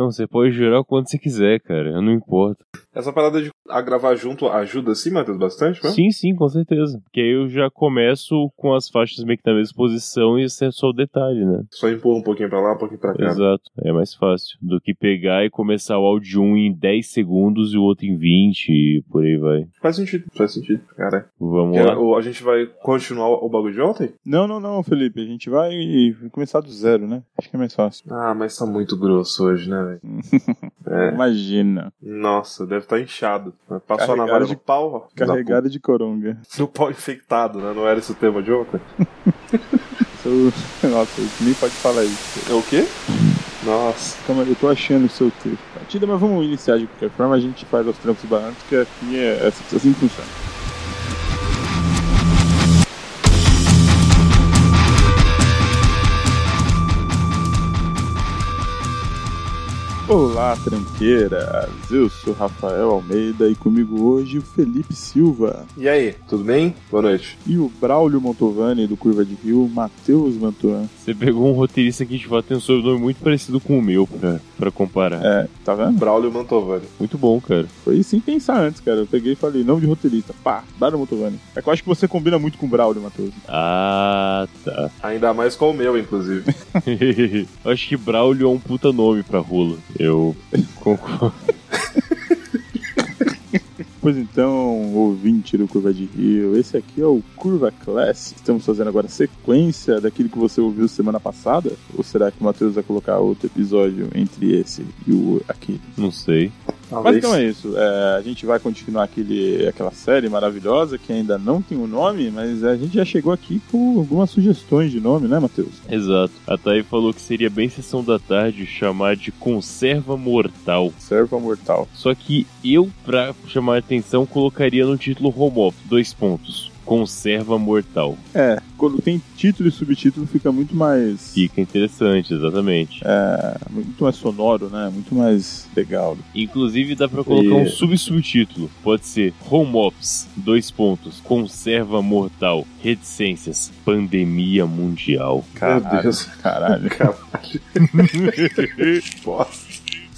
Não, você pode jurar o quanto você quiser, cara. Não importa. Essa parada de a gravar junto ajuda sim, Matheus, bastante, né? Sim, sim, com certeza. Porque aí eu já começo com as faixas meio que na mesma posição e isso é só o detalhe, né? Só empurra um pouquinho pra lá, um pouquinho pra cá. Exato. É mais fácil do que pegar e começar o áudio um em 10 segundos e o outro em 20 e por aí vai. Faz sentido, faz sentido, cara. Vamos lá. a, a gente vai continuar o bagulho de ontem? Não, não, não, Felipe. A gente vai começar do zero, né? Acho que é mais fácil. Ah, mas tá muito grosso hoje, né, velho? É. Imagina. Nossa, deve estar inchado. Passou a Carregado navalha de- pau, ó. Carregada de coronga. No pau infectado, né? Não era esse o tema de ontem? Nossa, nem pode falar isso. É o quê? Nossa. Calma eu tô achando o seu texto. Partida, mas vamos iniciar de qualquer forma. A gente faz os trampos baratos, que aqui é assim, assim que funciona. Olá, tranqueiras! Eu sou Rafael Almeida e comigo hoje o Felipe Silva E aí, tudo bem? Boa noite. e o Braulio Montovani do Curva de Rio, Matheus Mantuan. Você pegou um roteirista que de fato tem um sobrenome muito parecido com o meu pra, pra comparar. É, tá vendo? Braulio Mantovani. Muito bom, cara. Foi sem pensar antes, cara. Eu peguei e falei, nome de roteirista. Pá, Braulio Montovani. É que eu acho que você combina muito com o Braulio, Matheus. Ah, tá. Ainda mais com o meu, inclusive. Eu Acho que Braulio é um puta nome pra rola. Eu concordo. Pois então, ouvinte do Curva de Rio, esse aqui é o Curva Class. Estamos fazendo agora a sequência daquilo que você ouviu semana passada? Ou será que o Matheus vai colocar outro episódio entre esse e o aquele? Não sei. Mas Talvez. então é isso. É, a gente vai continuar aquele, aquela série maravilhosa que ainda não tem o nome, mas a gente já chegou aqui com algumas sugestões de nome, né, Matheus? Exato. A Thay falou que seria bem sessão da tarde chamar de Conserva Mortal. Serva Mortal. Só que eu, pra chamar a atenção, colocaria no título Home Office, dois pontos. Conserva Mortal. É, quando tem título e subtítulo fica muito mais. Fica interessante, exatamente. É, muito mais sonoro, né? Muito mais legal. Inclusive dá pra colocar um E- sub-subtítulo. Pode ser Home Office, dois pontos. Conserva Mortal. Reticências. Pandemia Mundial. Meu Deus. Caralho. Caralho. Bosta.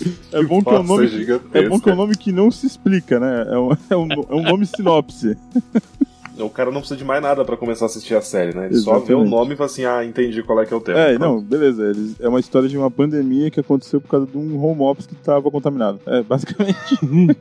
É bom que é um nome. É bom que é um nome que não se explica, né? É um, é um, é um nome sinopse. O cara não precisa de mais nada pra começar a assistir a série, né? Ele só vê o Exatamente. nome e fala assim, ah, entendi qual é que é o tema. É, Pronto. não, beleza. Eles, é uma história de uma pandemia que aconteceu por causa de um home office que tava contaminado. É, basicamente.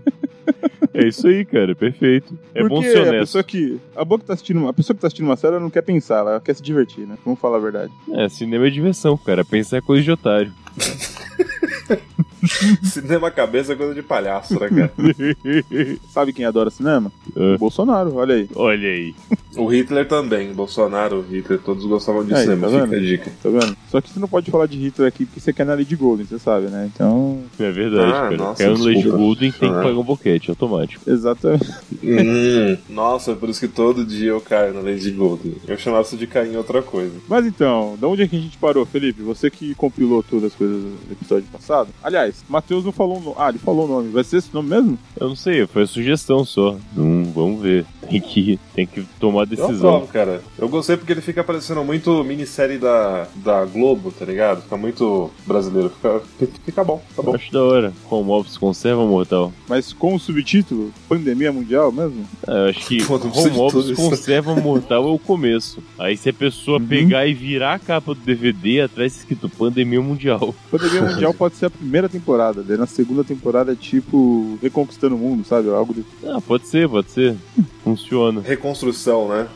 É isso aí, cara. Perfeito. É bom Porque ser a honesto. pessoa que. A, boa que tá assistindo, a pessoa que tá assistindo uma série ela não quer pensar, ela quer se divertir, né? Vamos falar a verdade. É, cinema é diversão, cara. Pensar é coisa de otário. Cinema cabeça é coisa de palhaço, né, cara? Sabe quem adora cinema? O Bolsonaro, olha aí. Olha aí. o Hitler também. Bolsonaro, o Hitler, todos gostavam de Aí, cinema. tá Fica vendo? a dica. Tá vendo? Só que você não pode falar de Hitler aqui porque você quer na Lady Golden, você sabe, né? Então. É verdade, Ah, cara. nossa, Caiu no Lady. Golden tem que pagar um boquete automático. Exatamente. Hum, nossa, por isso que todo dia eu caio na Lady Golden. Eu chamava isso de cair em outra coisa. Mas então, da onde é que a gente parou, Felipe? Você que compilou todas as coisas do episódio passado. Aliás, Matheus não falou o nome. Ah, ele falou o nome. Vai ser esse nome mesmo? Eu não sei, foi a sugestão só. Hum, vamos ver. Tem que, tem que tomar Eu decisão. aprovo, cara. Eu gostei porque ele fica parecendo muito minissérie da, da Globo, tá ligado? Fica muito brasileiro. Fica, fica bom, tá bom. Acho da hora. Home Office conserva mortal. Mas com o subtítulo Pandemia Mundial mesmo? É, eu acho que Pô, precisa Home Office conserva mortal é o começo. Aí se a pessoa Uhum. pegar e virar a capa do DVD, atrás escrito Pandemia Mundial. Pandemia Mundial pode ser a primeira temporada. Daí na segunda temporada é tipo Reconquistando o Mundo, sabe? Algo do Ah, pode ser, pode ser. Funciona. Reconstrução, né?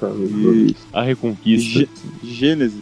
Isso. A Reconquista. Gê- Gênesis.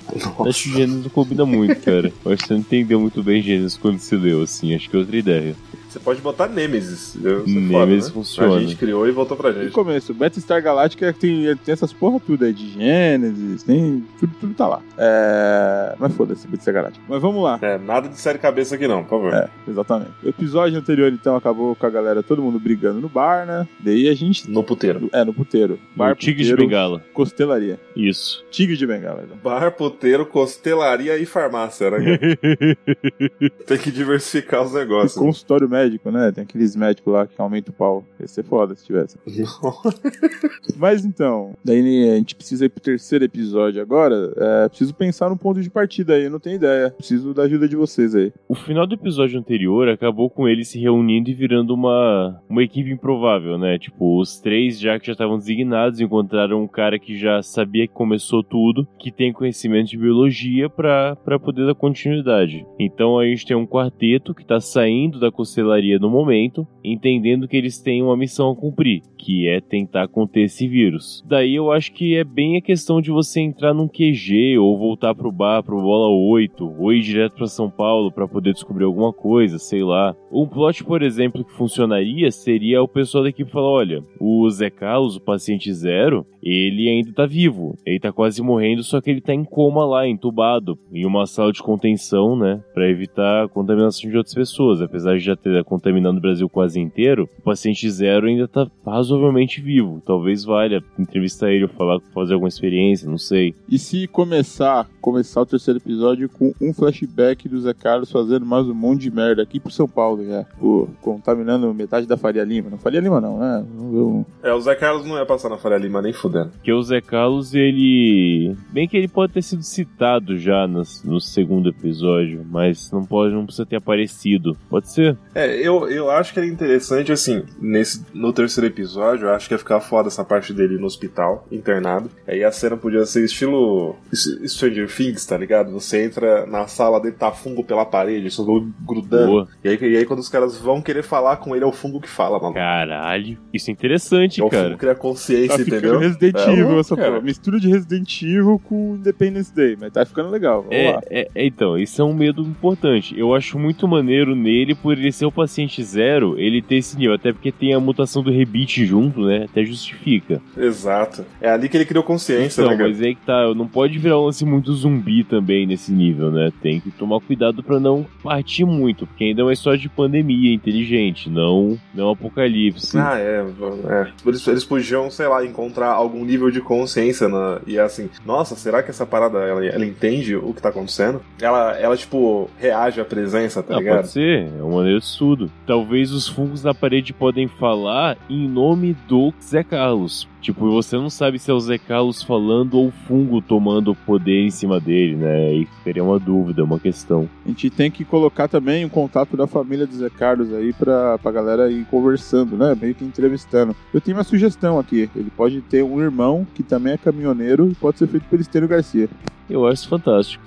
Acho que Gênesis não combina muito, cara. Eu acho que você não entendeu muito bem Gênesis quando se leu, assim. Acho que é outra ideia. Você pode botar Nemesis. É Nemesis foda, né? funciona. A gente criou e voltou pra No gente. começo, Battlestar Galactica tem, tem essas porra tudo aí de Gênesis, tem. Tudo, tudo tá lá. É. Mas foda-se, Battlestar Galactica. Mas vamos lá. É, nada de série cabeça aqui não, por favor. É, exatamente. O episódio anterior, então, acabou com a galera, todo mundo brigando no bar, né? Daí a gente. No puteiro. É, no puteiro. Bar, o Tigre de Bengala. Costelaria. Isso. Tigre de Bengala. então. Bar, puteiro, costelaria e farmácia, né? Tem que diversificar os E negócios. consultório médico médico, né? Tem aqueles médicos lá que aumentam o pau. Ia ser foda se tivesse. Mas então, daí a gente precisa ir pro terceiro episódio agora. É, preciso pensar num ponto de partida aí, eu não tenho ideia. Preciso da ajuda de vocês aí. O final do episódio anterior acabou com eles se reunindo e virando uma, uma equipe improvável, né? Tipo, os três já que já estavam designados encontraram um cara que já sabia que começou tudo, que tem conhecimento de biologia para poder dar continuidade. Então a gente tem um quarteto que tá saindo da costelaria no momento, entendendo que eles têm uma missão a cumprir, que é tentar conter esse vírus. Daí eu acho que é bem a questão de você entrar num QG ou voltar pro bar, pro bola 8, ou ir direto para São Paulo para poder descobrir alguma coisa, sei lá. Um plot, por exemplo, que funcionaria seria o pessoal da equipe falar: olha, o Zé Carlos, o paciente zero, ele ainda tá vivo. Ele tá quase morrendo, só que ele tá em coma lá, entubado, em uma sala de contenção, né? Para evitar a contaminação de outras pessoas. Apesar de já ter contaminado o Brasil quase inteiro, o paciente zero ainda tá razoavelmente vivo. Talvez valha entrevistar ele ou falar, fazer alguma experiência, não sei. E se começar, começar o terceiro episódio com um flashback do Zé Carlos fazendo mais um monte de merda aqui pro São Paulo, já. Pô, contaminando metade da Faria Lima. Não Faria Lima não, né? Eu... É, o Zé Carlos não ia passar na Faria Lima nem fudendo. Que o Zé Carlos, ele. Bem que ele pode ter sido citado já no, no segundo episódio, mas não pode, não precisa ter aparecido. Pode ser. É, eu, eu acho que é interessante, assim, nesse, no terceiro episódio, eu acho que ia ficar foda essa parte dele no hospital, internado. Aí a cena podia ser estilo Stranger Things, tá ligado? Você entra na sala dele, tá fungo pela parede, só grudando. Boa. E aí, e aí quando os caras vão querer falar com ele, é o fungo que fala, mano. Caralho, isso é interessante, é cara. O fungo cria consciência, tá entendeu? Resident é, Evil, essa porra. Mistura de Resident Evil com Independence Day, mas tá ficando legal. É, é, é, então, isso é um medo importante. Eu acho muito maneiro nele, por ele ser o paciente zero, ele ter esse nível. Até porque tem a mutação do rebite junto, né? Até justifica. Exato. É ali que ele criou consciência, então, né? Mas aí que tá, não pode virar um lance muito zumbi também nesse nível, né? Tem que tomar cuidado para não partir muito, porque ainda é uma história de pandemia inteligente, não, não apocalipse. Ah, é. é. Eles, eles podiam, sei lá, encontrar algum nível de consciência na, e é assim, nossa, será que essa parada ela, ela entende o que tá acontecendo? Ela, ela, tipo, reage à presença, tá ah, ligado? Pode ser, é uma maneira de estudo. Talvez os fungos na parede podem falar em nome do Zé Carlos. Tipo, você não sabe se é o Zé Carlos falando ou o fungo tomando poder em cima dele, né? E teria uma dúvida, uma questão. A gente tem que colocar também o contato da família do Zé Carlos aí pra, pra galera ir conversando, né? Meio que entrevistando. Eu tenho uma sugestão aqui. Ele pode ter um irmão que também é caminhoneiro e pode ser feito pelo Estênio Garcia. Eu acho fantástico.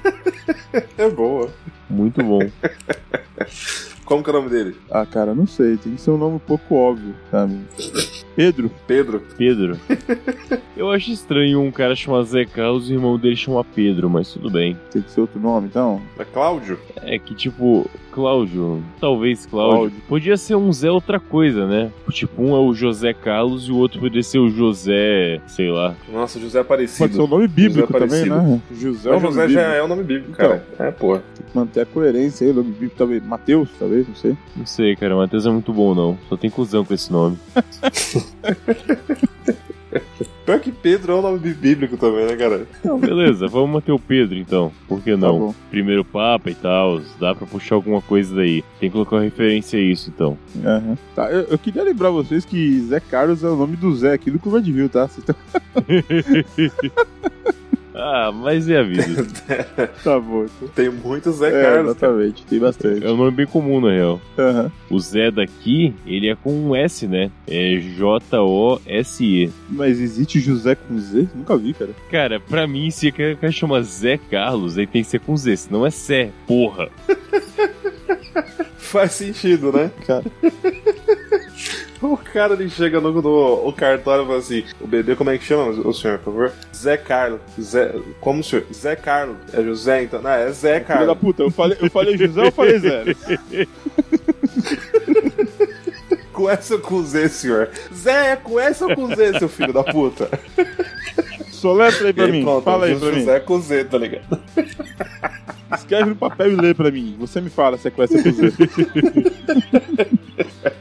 é boa. Muito bom. Como que é o nome dele? Ah, cara, não sei. Tem que ser um nome um pouco óbvio, sabe? Pedro. Pedro. Pedro. Eu acho estranho um cara chamar Zé Carlos e o irmão dele chama Pedro, mas tudo bem. Tem que ser outro nome, então? É Cláudio? É que, tipo, Cláudio, talvez Cláudio. Cláudio. Podia ser um Zé outra coisa, né? Tipo, um é o José Carlos e o outro poderia ser o José, sei lá. Nossa, José Aparecido. Pode ser o nome bíblico também, né? José, é o José já é o nome bíblico, cara. Então, é, pô. Tem que manter a coerência aí, o nome bíblico talvez. Mateus, talvez, não sei. Não sei, cara. Mateus é muito bom, não. Só tem cuzão com esse nome. Pior que Pedro é um nome bíblico também, né, cara? Então, beleza, vamos manter o Pedro então. Por que não? Tá Primeiro Papa e tal, dá pra puxar alguma coisa daí. Tem que colocar uma referência a isso então. Uhum. Tá, eu, eu, queria lembrar vocês que Zé Carlos é o nome do Zé aqui do Curva de Viu, tá? Vocês tão... Ah, mas é a vida. tá bom. Tem muitos Zé é, Carlos. Exatamente, tem bastante. É um nome bem comum, na real. Uhum. O Zé daqui, ele é com um S, né? É J-O-S-E. Mas existe José com Z? Nunca vi, cara. Cara, pra mim, se o cara chama Zé Carlos, aí tem que ser com Z, senão é Sé, porra. Faz sentido, né? Cara. O cara ele chega no, no o cartório e fala assim: O bebê, como é que chama o senhor, por favor? Zé Carlos. Zé, como o senhor? Zé Carlos. É José, então? Não, é Zé Carlos. Filho da puta, eu falei, eu falei José ou eu falei Zé? com essa ou com Z, senhor? Zé, com essa ou com Z, seu filho da puta? Soletra aí pra mim. Pronto, Fala aí pra mim. José com Z, tá ligado? Escreve no papel e lê pra mim. Você me fala se é com essa ou com Z.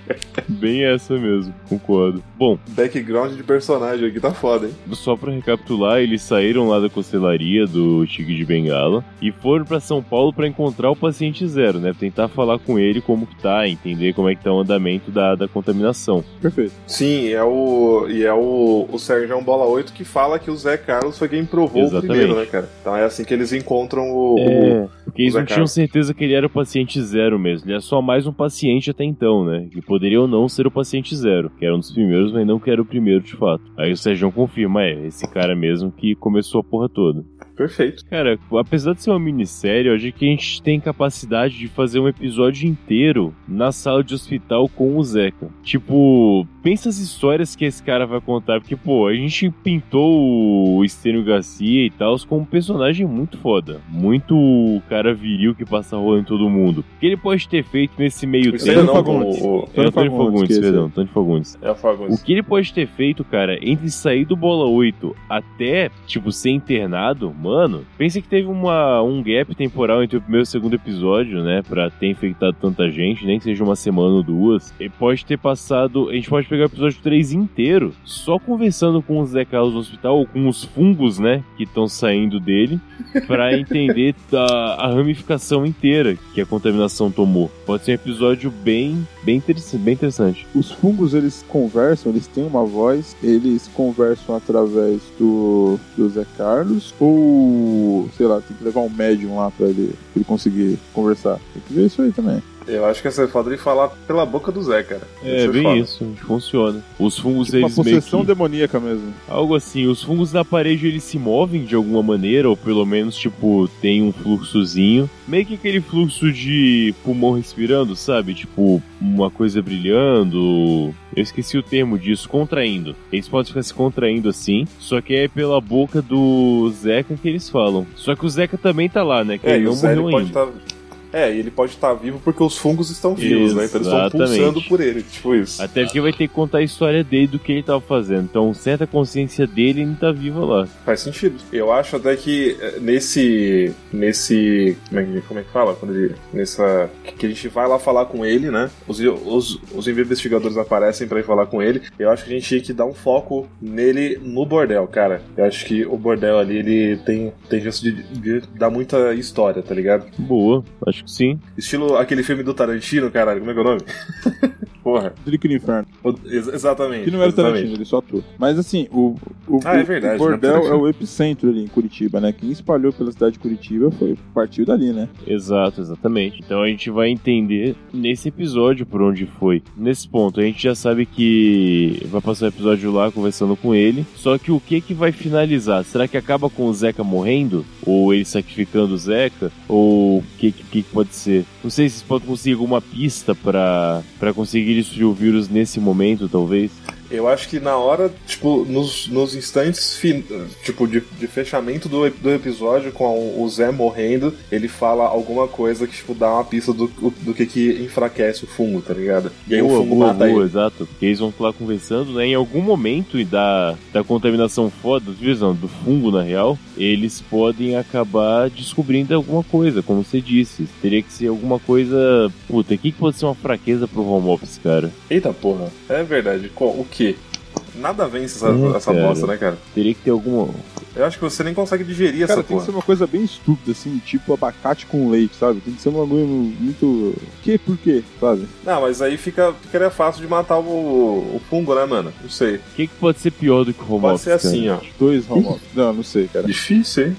bem essa mesmo, concordo. Bom, Background de personagem aqui tá foda, hein? só pra recapitular, eles saíram lá da costelaria do Tigre de Bengala e foram pra São Paulo pra encontrar o paciente zero, né? Tentar falar com ele como que tá, entender como é que tá o andamento da, da contaminação. Perfeito. Sim, é o. E é o, o Sérgio Bola 8 que fala que o Zé Carlos foi quem provou Exatamente. o primeiro, né, cara? Então é assim que eles encontram o. É, porque eles Zé não tinham Carlos. certeza que ele era o paciente zero mesmo. Ele é só mais um paciente até então, né? Que poderia ou não ser o paciente zero. Que era um dos primeiros, mas não que era o primeiro de fato. Aí o Sérgio confirma, é, esse cara mesmo que começou a porra toda. Perfeito. Cara, apesar de ser uma minissérie, eu acho que a gente tem capacidade de fazer um episódio inteiro na sala de hospital com o Zeca. Tipo, pensa as histórias que esse cara vai contar, porque, pô, a gente pintou o Estênio Garcia e tal como um personagem muito foda. Muito cara viril que passa rola em todo mundo. O que ele pode ter feito nesse meio tempo... não, Fagundes. o, o- É, Antônio Fagundes, perdão, Antônio Fagundes. é o Fagundes. O que ele pode ter feito, cara, entre sair do bola 8 até, tipo, ser internado, mano, pensa que teve uma, um gap temporal entre o primeiro e o segundo episódio, né? Pra ter infectado tanta gente, nem que seja uma semana ou duas. Ele pode ter passado. A gente pode pegar o episódio 3 inteiro só conversando com o Zé Carlos no hospital, ou com os fungos, né? Que estão saindo dele, pra entender a, a ramificação inteira que a contaminação tomou. Pode ser um episódio bem, bem, interess- bem interessante. Os fungos, eles conversam, eles têm uma voz, eles conversam através do, do Zé Carlos, ou, sei lá, tem que levar um médium lá pra ele, pra ele conseguir conversar. Tem que ver isso aí também. Eu acho que essa é foda de falar pela boca do Zé, cara. É, Isso bem foda. isso, funciona. Os fungos, Tipo uma eles meio possessão que... demoníaca mesmo. Algo assim, os fungos na parede eles se movem de alguma maneira, ou pelo menos, tipo, tem um fluxozinho. Meio que aquele fluxo de pulmão respirando, sabe? Tipo, uma coisa brilhando. Eu esqueci o termo disso, contraindo. Eles podem ficar se contraindo assim, só que é pela boca do Zeca que eles falam. Só que o Zeca também tá lá, né? Que É, ele não morreu pode ainda. É, e ele pode estar vivo porque os fungos estão vivos, né? Então eles estão pulsando por ele, tipo isso. Até porque vai ter que contar a história dele do que ele tava fazendo. Então, certa consciência dele ainda tá viva lá. Faz sentido. Eu acho até que eh, nesse. Nesse. Como é que, como é que fala? Quando ele. Nessa. Que a gente vai lá falar com ele, né? Os, os, os investigadores aparecem pra ir falar com ele. Eu acho que a gente tinha que dar um foco nele no bordel, cara. Eu acho que o bordel ali, ele tem, tem chance de, de dar muita história, tá ligado? Boa, acho que sim. Estilo aquele filme do Tarantino, caralho. Como é que é o nome? Porra. Drico no Inferno. O- ex- exatamente. Que não era o exatamente. Tarantino, ele só atua. Mas assim, o, o, Ah, é o- verdade, o bordel não é é o epicentro ali em Curitiba, né? Quem espalhou pela cidade de Curitiba foi partiu dali, né? Exato, exatamente. Então a gente vai entender nesse episódio por onde foi. Nesse ponto, a gente já sabe que vai passar o episódio lá conversando com ele. Só que o que que vai finalizar? Será que acaba com o Zeca morrendo? Ou ele sacrificando o Zeca? Ou o que, que, que pode ser? Não sei se vocês podem conseguir alguma pista pra, pra conseguir destruir o vírus nesse momento, talvez. Eu acho que na hora, tipo, nos, nos instantes fin- tipo, de, de fechamento do, do episódio, com o, o Zé morrendo, ele fala alguma coisa que, tipo, dá uma pista do, do que, que enfraquece o fungo, tá ligado? E aí boa, o fungo boa, mata boa, ele. exato. Porque eles vão lá conversando, né? Em algum momento e da, da contaminação foda, não, do fungo na real, eles podem acabar descobrindo alguma coisa, como você disse. Teria que ser alguma coisa. Puta, o que, que pode ser uma fraqueza pro home office, cara? Eita porra, é verdade. O quê? Nada vence essa, É, essa cara. bosta, né, cara? Teria que ter alguma. Eu acho que você nem consegue digerir Cara, essa tem que ser uma coisa bem estúpida, assim, tipo abacate com leite, sabe? Tem que ser um bagulho muito. Que? Por quê? Sabe? Não, mas aí fica, ficaria fácil de matar o, o fungo, né, mano? Não sei. O que, que pode ser pior do que home Pode office? ser assim, cara? ó. Dois home office. Não, não sei, cara. Difícil, hein?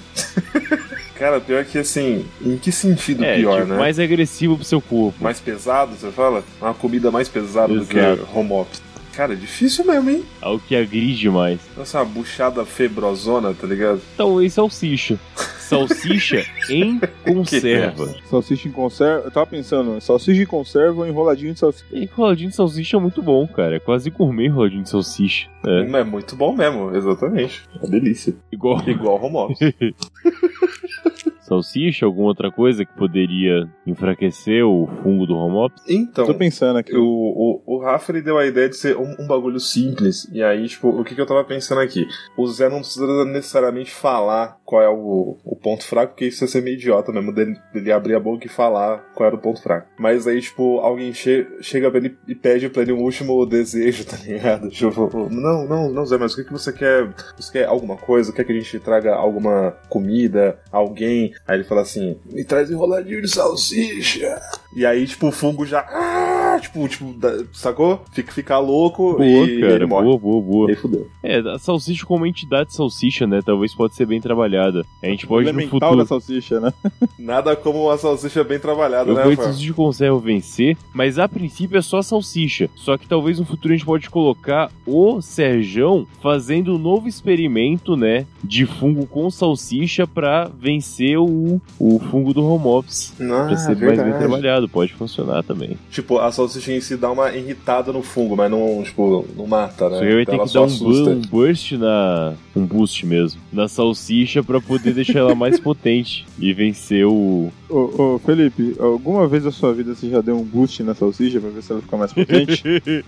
cara, pior que assim, em que sentido É, pior, tipo, né? mais agressivo pro seu corpo. Mais pesado, você fala? Uma comida mais pesada do que Exato. home office. Cara, é difícil mesmo, hein? Algo que agride mais. Nossa, uma buchada febrosona, tá ligado? Talvez salsicha. Salsicha em conserva. Salsicha em conserva. Eu tava pensando, salsicha em conserva ou enroladinho de salsicha. Enroladinho de salsicha é muito bom, cara. É quase gourmet enroladinho de salsicha. É. É. muito bom mesmo, exatamente. É delícia. Igual. Igual home office. salsicha? Alguma outra coisa que poderia enfraquecer o fungo do home ops? Então, Tô pensando aqui. o, o, o Rafa ele deu a ideia de ser um, um bagulho simples. E aí, tipo, o que, que eu tava pensando aqui? O Zé não precisa necessariamente falar qual é o, o ponto fraco, porque isso ia ser meio idiota mesmo, dele, dele abrir a boca e falar qual era o ponto fraco. Mas aí, tipo, alguém che chega pra ele e pede pra ele um último desejo, tá ligado? Tipo, não, não, não, Zé, mas o que, que você quer? Você quer alguma coisa? Quer que a gente traga alguma comida? Alguém? Aí ele fala assim: me traz enroladinho de salsicha. E aí, tipo, o fungo já. Ah, tipo, tipo, sacou? Fica, fica louco Boa, e cara, ele morre. boa, boa, boa. E aí fudeu. É, a salsicha como entidade salsicha, né? Talvez pode ser bem trabalhada. A gente pode no futuro. da salsicha, né? Nada como uma salsicha bem trabalhada, Eu né, vou Rafael? de conserva vencer, mas a princípio é só salsicha. Só que talvez no futuro a gente pode colocar o Serjão fazendo um novo experimento, né? De fungo com salsicha pra vencer o, o fungo do home office. Ah, Pra ser mais bem trabalhado, pode funcionar também. Tipo, a salsicha em si dá uma irritada no fungo, mas não, tipo, não mata, né? Só que vai ter que dar um, bu- um burst na. um boost mesmo. Na salsicha pra poder deixar ela mais potente e vencer o. Ô, ô, Felipe, alguma vez na sua vida você já deu um boost na salsicha pra ver se ela fica mais potente?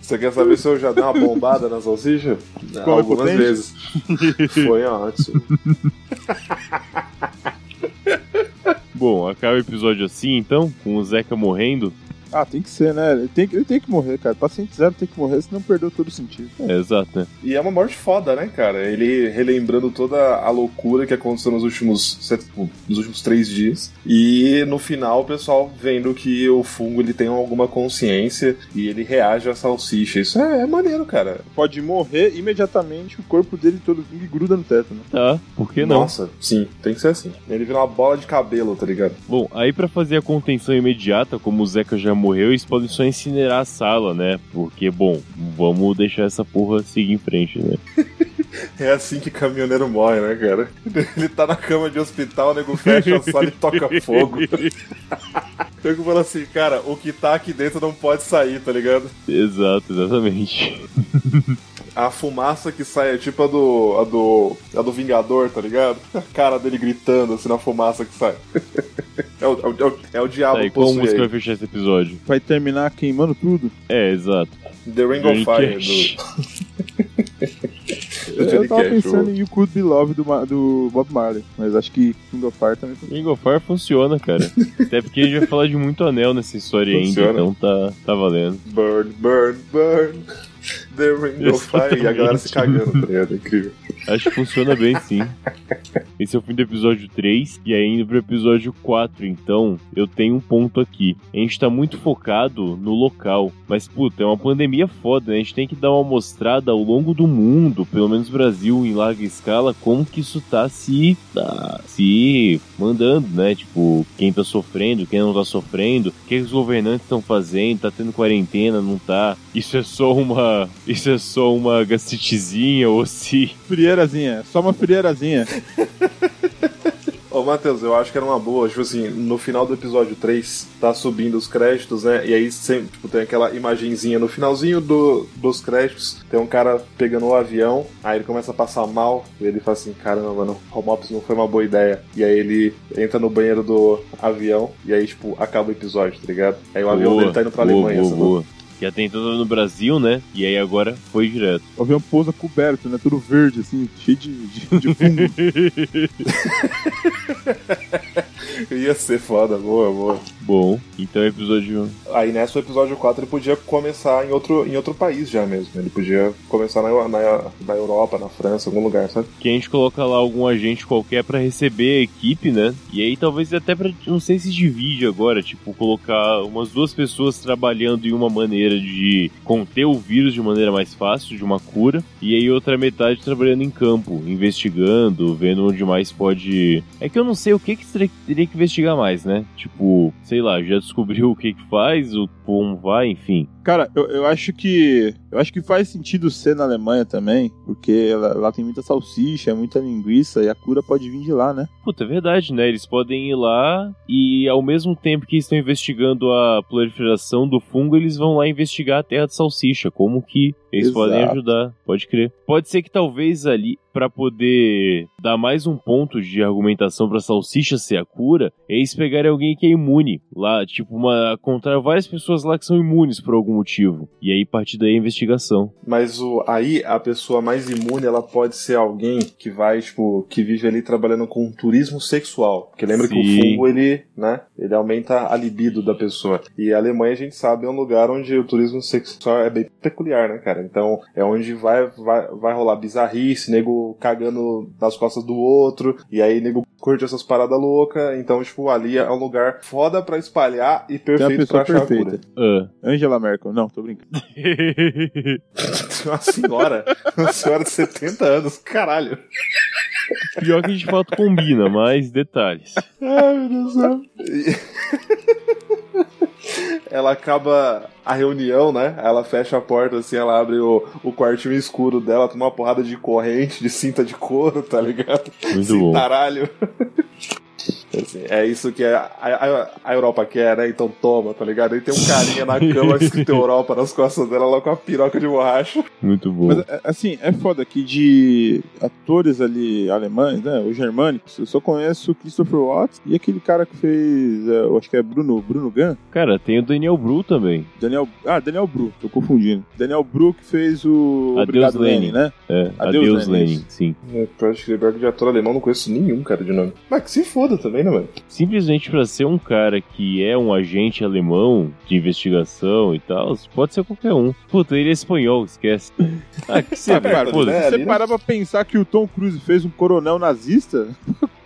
Você quer saber se eu já dei uma bombada na salsicha? Ficou Algumas potente? vezes. Foi ótimo. Bom, acaba o episódio assim então, com o Zeca morrendo. Ah, tem que ser, né? Ele tem, que- ele tem que morrer, cara. Paciente zero tem que morrer, senão perdeu todo o sentido. É, exato, né? E é uma morte foda, né, cara? Ele relembrando toda a loucura que aconteceu nos últimos, set- nos últimos três dias. E no final o pessoal vendo que o fungo ele tem alguma consciência e ele reage à salsicha. Isso é, é maneiro, cara. Pode morrer imediatamente, o corpo dele todo me gruda no teto, né? Tá, por que não? Nossa, sim, tem que ser assim. Ele vira uma bola de cabelo, tá ligado? Bom, aí pra fazer a contenção imediata, como o Zeca já morreu, eles podem só incinerar a sala, né? Porque, bom, vamos deixar essa porra seguir em frente, né? É assim que caminhoneiro morre, né, cara? Ele tá na cama de hospital, o nego fecha a sala e toca fogo. O nego fala assim, cara, o que tá aqui dentro não pode sair, tá ligado? Exato, exatamente. A fumaça que sai é tipo a do. a do. a do Vingador, tá ligado? A cara dele gritando assim na fumaça que sai. É o, é o, é o, é o diabo qual possui música vai fechar esse episódio? Vai terminar queimando tudo. É, exato. The Ring of Fire Cash. do. do Eu tava Cash, pensando o- em You Could Be Love do, do Bob Marley, mas acho que King of Fire também foi. Ring of Fire funciona, cara. Até porque a gente vai falar de muito anel nessa história ainda, Funciona. então tá, tá valendo. Burn, burn, burn. The Ring of Fire. E a galera se cagando, tá ligado? É incrível. Acho que funciona bem, sim. Esse é o fim do episódio 3 e aí indo pro episódio 4, então, eu tenho um ponto aqui. A gente tá muito focado no local, mas puta, é uma pandemia foda, né? A gente tem que dar uma mostrada ao longo do mundo, pelo menos Brasil em larga escala, como que isso tá se tá, se mandando, né? Tipo, quem tá sofrendo, quem não tá sofrendo, o que os governantes estão fazendo, tá tendo quarentena, não tá? Isso é só uma, isso é só uma gastritezinha ou se Frieirazinha, só uma frieirazinha. Ô, Matheus, eu acho que era uma boa, tipo assim, no final do episódio 3, tá subindo os créditos, né? E aí sempre, tipo, tem aquela imagenzinha no finalzinho do, dos créditos, tem um cara pegando o avião, aí ele começa a passar mal, e ele fala assim, caramba, mano, home office não foi uma boa ideia. E aí ele entra no banheiro do avião, e aí, tipo, acaba o episódio, tá ligado? Aí o avião dele tá indo pra boa, Alemanha, boa, sabe? boa. Que até então tava no Brasil, né? E aí agora foi direto. O avião pousa coberto, né? Tudo verde, assim, cheio de, de, de fungo. Ia ser foda, boa, boa. Bom, então episódio. Aí nessa, o episódio 4 ele podia começar em outro, em outro país já mesmo. Ele podia começar na, na, na Europa, na França, algum lugar, sabe? Que a gente coloca lá algum agente qualquer pra receber a equipe, né? E aí talvez até pra. Não sei se divide agora, tipo, colocar umas duas pessoas trabalhando em uma maneira de conter o vírus de maneira mais fácil, de uma cura. E aí outra metade trabalhando em campo, investigando, vendo onde mais pode. É que eu não sei o que, que teria que investigar mais, né? Tipo, sei lá, já descobriu o que que faz, o como vai, enfim. Cara, eu, eu acho que. Eu acho que faz sentido ser na Alemanha também, porque lá, lá tem muita salsicha, muita linguiça, e a cura pode vir de lá, né? Puta, é verdade, né? Eles podem ir lá e ao mesmo tempo que estão investigando a proliferação do fungo, eles vão lá investigar a terra de salsicha. Como que eles Exato. podem ajudar? Pode crer. Pode ser que talvez ali, pra poder dar mais um ponto de argumentação pra salsicha ser a cura, eles pegarem alguém que é imune. Lá, tipo, uma. Encontrar várias pessoas lá que são imunes por algum motivo. E aí partir daí a investigação. Mas o, aí a pessoa mais imune, ela pode ser alguém que vai, tipo, que vive ali trabalhando com turismo sexual. Porque lembra que o Sim. fungo, ele, né, ele aumenta a libido da pessoa. E a Alemanha, a gente sabe, é um lugar onde o turismo sexual é bem peculiar, né, cara? Então, é onde vai, vai, vai rolar bizarrice, nego cagando nas costas do outro, e aí nego curte essas paradas loucas. Então, tipo, ali é um lugar foda pra espalhar e a perfeito pra pessoa achar a perfeita. cura. Ah. Angela Merkel. Não, tô brincando. Uma senhora, uma senhora de 70 anos, caralho. Pior que a gente fato combina, mas detalhes. Ai, meu Deus do céu. Ela acaba a reunião, né? Ela fecha a porta assim, ela abre o, o quartinho escuro dela, toma uma porrada de corrente, de cinta de couro, tá ligado? Muito bom. Assim, é isso que a, a, a Europa quer, né? Então toma, tá ligado? Aí tem um carinha na cama escrito Europa nas costas dela, lá com a piroca de borracha. Muito bom. Mas, é, assim, é foda que de atores ali alemães, né? Os germânicos, eu só conheço o Christopher Watts e aquele cara que fez, é, eu acho que é Bruno, Bruno Gunn. Cara, tem o Daniel Bru também. Daniel, ah, Daniel Bru, tô confundindo. Daniel Bru que fez o Adeus, Obrigado Lenin. Lenin, né? É, Adeus, Adeus, Lenin, sim. É, pode que de ator alemão não conheço nenhum, cara, de nome. Mas que se foda também, né, mano? Simplesmente pra ser um cara que é um agente alemão de investigação e tal, pode ser qualquer um. Puta, ele é espanhol, esquece. Ah, que você Ah, cara, se né? você né? parar pra pensar que o Tom Cruise fez um coronel nazista,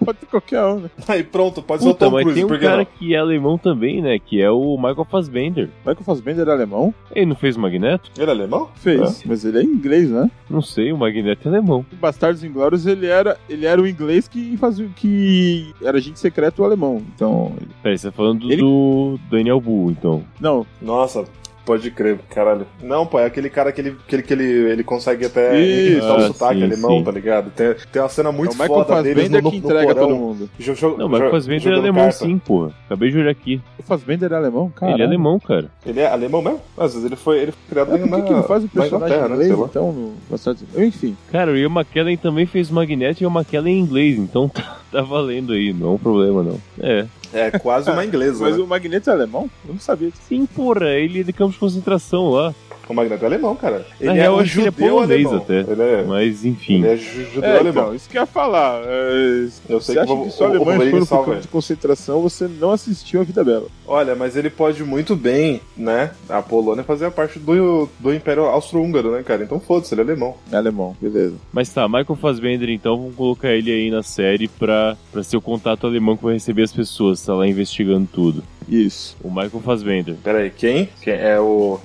pode ser qualquer um, né? Aí pronto, pode ser o Tom mas Cruise, tem um cara não? que é alemão também, né? Que é o Michael Fassbender. Michael Fassbender é alemão? Ele não fez o Magneto? Ele é alemão? Fez, mas ele é inglês, né? Não sei, o Magneto é alemão. Em Bastardos Inglórios ele era, ele era o inglês que fazia que era agente secreto alemão. Então, ele- Peraí, você tá falando Ele- do Daniel Bull, então. não, Nossa, pode crer, caralho. Não, pô, é aquele cara que ele, que ele, que ele, ele consegue até Isso. imitar o Ah, sotaque sim, alemão, sim. tá ligado? Tem, tem uma cena muito é foda deles Fassbender no, que no, no entrega porão. todo mundo. Jo- jo- Não, mas o Fassbender é alemão carta. sim, porra. Acabei de olhar aqui. O Fassbender é alemão, cara. Ele é alemão, cara. Ele é alemão mesmo? Às vezes ele foi, ele foi criado É, na, que, que ele faz o na personagem Inglaterra, né? inglês, Sei lá. então, no? Enfim, Cara, o Ian McKellen também fez o Magneto e o McKellen em inglês, então tá, tá valendo aí, não é um problema não. É. É quase uma inglesa, mas né? o Magneto é alemão? Eu não sabia disso. Sim, porra, ele é de campo de concentração lá. O Magneto é alemão, cara. Ele Na é real, um é judeu polonês alemão. até. Ele é, Mas enfim. ele é ju- judeu É, alemão. então, isso que eu ia falar. É, Eu sei você que acha o- que só alemães foram pro campo de concentração, você não assistiu a Vida Bela. Olha, mas ele pode muito bem, né? A Polônia fazer parte do, do Império Austro-Húngaro, né, cara? Então foda-se, ele é alemão. É alemão, beleza. Mas tá, Michael Fassbender então, vamos colocar ele aí na série pra, pra ser o contato alemão que vai receber as pessoas, tá lá investigando tudo. Isso. O Michael Fassbender. Pera aí, quem? Quem é o.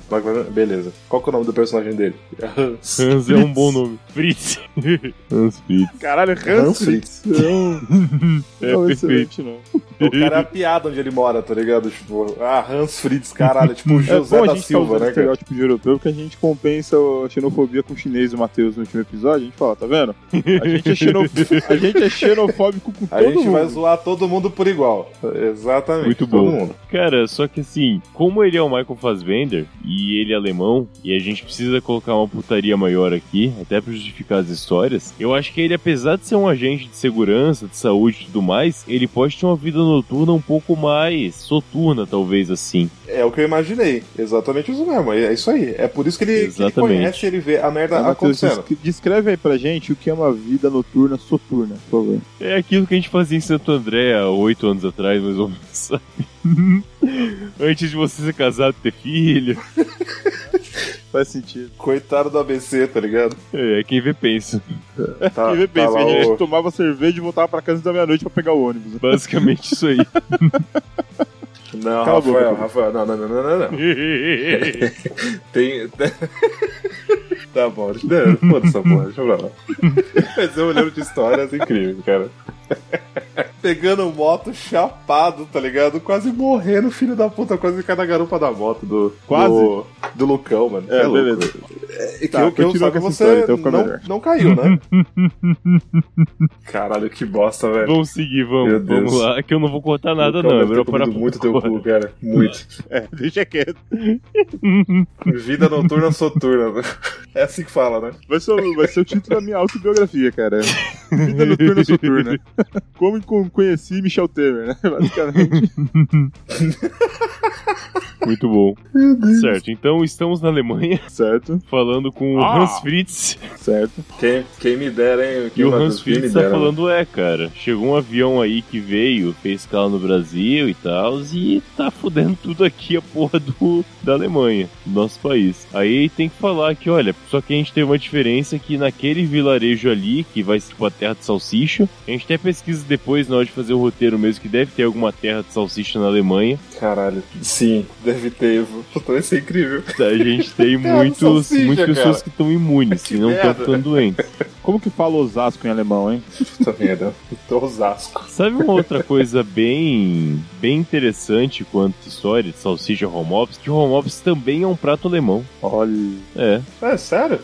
Beleza. Qual que é o nome do personagem dele? Hans. Hans é um bom nome. Fritz. Hans Fritz. Caralho, Hans Fritz. Não, É não perfeito. excelente, não. O cara é a piada onde ele mora, tá ligado? Tipo, ah, Hans Fritz, caralho. Tipo o É José bom a da gente tá Silva, usando né, cara? estereótipo de europeu porque a gente compensa a xenofobia com o chinês e o Matheus no último episódio. A gente fala, tá vendo? A gente é, xenof... a gente é xenofóbico com A todo gente mundo. vai zoar todo mundo por igual. Exatamente. Muito todo bom. mundo. Cara, só que assim, como ele é o Michael Fassbender e ele é alemão, e a gente precisa colocar uma putaria maior aqui, até pra justificar as histórias, eu acho que ele, apesar de ser um agente de segurança, de saúde e tudo mais, ele pode ter uma vida noturna um pouco mais soturna, talvez assim. É o que eu imaginei. Exatamente isso mesmo. É isso aí. É por isso que ele, que ele conhece, ele vê a merda Matheus, acontecendo. descre- descreve aí pra gente o que é uma vida noturna soturna, por favor. É aquilo que a gente fazia em Santo André há oito anos atrás, mais ou menos. sabe? Antes de você ser casado e ter filho. Faz sentido. Coitado do ABC, tá ligado? É, quem vê pensa. Tá, e vê, tá pensa, a gente o... tomava cerveja e voltava pra casa da meia-noite pra pegar o ônibus. Basicamente isso aí. Não, Rafael. Rafael, não, não, não, não, não, não. Tem. tá bom, deixa- foda essa porra, deixa eu lá. Mas eu lembro de histórias incríveis, cara. Pegando moto, chapado, tá ligado? Quase morrendo, filho da puta, quase cai na garupa da moto do. Quase? Do, do Lucão, mano. É, louco. beleza. É, que Tá, eu, que eu só que você história, então não, melhor. não caiu, né? Caralho, que bosta, velho. Vamos seguir, vamos. Meu Deus. Vamos lá, que eu não vou cortar nada, Lucão não. É melhor ter parar muito teu cu, cara. Muito. É, deixa quieto. Vida noturna soturna. É assim que fala, né? Vai ser, o- vai ser o título da minha autobiografia, cara. Vida noturna soturna. Como conheci Michel Temer, né? Basicamente. Muito bom. Certo, então estamos na Alemanha Certo, falando com o Ah. Hans Fritz. certo. Quem, quem me dera, hein? E Quem o me- Hans Fritz tá né? falando, é, cara, chegou um avião aí que veio, fez escala no Brasil e tal, e tá fudendo tudo aqui a porra do, da Alemanha, do nosso país. Aí tem que falar que, olha, só que a gente tem uma diferença que naquele vilarejo ali, que vai ser tipo a terra de salsicha, a gente até pesquisa depois na hora de fazer o roteiro mesmo, que deve ter alguma terra de salsicha na Alemanha. Caralho, sim, deve ter. Puta, vai ser incrível. A gente tem muitos, salsicha, muitas pessoas cara. que estão imunes, Que que não estão ficando doentes. Como que fala Osasco em alemão, hein? Puta merda. Tô Osasco. Sabe uma outra coisa bem bem interessante quanto história de salsicha home office? Que home office também é um prato alemão. Olha. É. É, sério?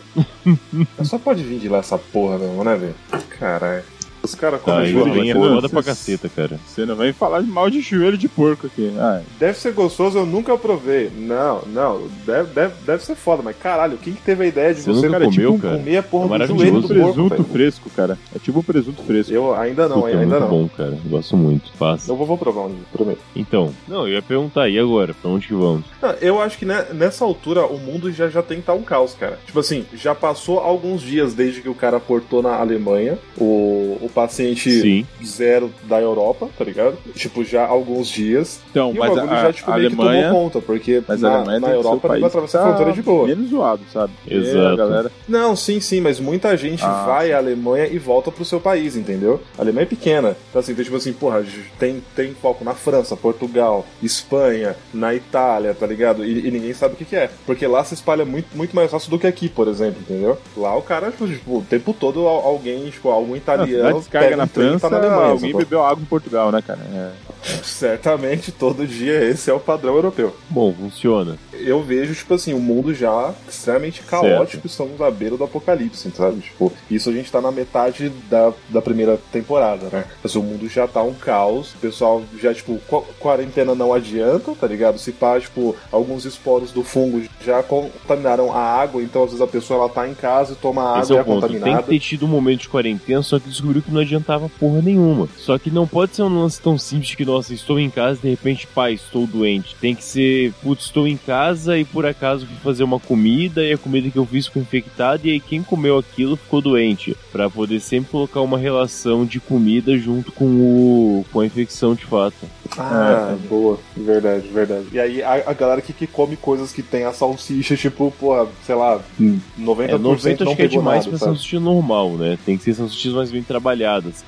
Só pode vir de lá essa porra mesmo, né, velho? Caralho. Os caras Tá, comem aí joelho de porco. foda pra caceta, cara. Você não vem falar de mal de joelho de porco aqui. Ah, Deve ser gostoso, eu nunca provei. Não, não, deve, deve, deve ser foda, mas caralho, quem que teve a ideia de Você você, cara, comeu, tipo, cara? comer a porra É do joelho tipo do um porco, presunto velho? fresco, cara. É tipo um presunto fresco. Eu ainda não, Puta, é ainda muito não. bom, cara. Eu gosto muito. Passa. Eu vou, vou provar um dia, prometo. Então, não, eu ia perguntar, e agora? Pra onde que vamos? Não, eu acho que ne- nessa altura o mundo já, já tem que estar um caos, cara. Tipo assim, já passou alguns dias desde que o cara portou na Alemanha o, o paciente Sim. zero da Europa, tá ligado? Tipo, já há alguns dias. Então, E mas o a, já, tipo, a Alemanha. tomou conta, porque Mas a na, Alemanha na Europa ele vai atravessar a fronteira de boa. Menos zoado, sabe? Porque Exato. A galera... Não, sim, sim, mas muita gente Ah, vai à Alemanha e volta pro seu país, entendeu? A Alemanha é pequena. Então, assim, tem, tipo assim, porra, tem, tem foco na França, Portugal, Espanha, na Itália, tá ligado? E, e ninguém sabe o que, que é. Porque lá se espalha muito, muito mais fácil do que aqui, por exemplo, entendeu? Lá o cara, tipo, tipo, o tempo todo al- alguém, tipo, algum italiano. Descarga pega na um e França, tá na Alemanha, alguém bebeu água em Portugal, né, cara? É. Certamente todo dia esse é o padrão europeu. Bom, funciona. eu vejo, tipo assim, o mundo já extremamente caótico, estamos à beira do apocalipse, sabe? Tipo, isso a gente tá na metade da, da primeira temporada, né? Assim, o mundo já tá um caos, o pessoal já, tipo, qu- quarentena não adianta, tá ligado? Se pá, tipo, alguns esporos do fungo já contaminaram a água, então às vezes a pessoa ela tá em casa e toma Esse água é e é ponto. Tem contaminada. que ter tido um momento de quarentena, só que descobriu que não adiantava porra nenhuma. Só que não pode ser um lance tão simples que, nossa, estou em casa e de repente, pá, estou doente. Tem que ser, putz, estou em casa e por acaso fui fazer uma comida e a comida que eu fiz ficou infectada e aí quem comeu aquilo ficou doente. Pra poder sempre colocar uma relação de comida junto com o com a infecção de fato. Ah, boa, verdade, verdade. E aí a, a galera que, que come coisas que tem a salsicha, tipo, porra, sei lá, 90% É, 90 não acho que é demais nada, pra sabe? salsicha normal, né? Tem que ser salsichas mais bem trabalhadas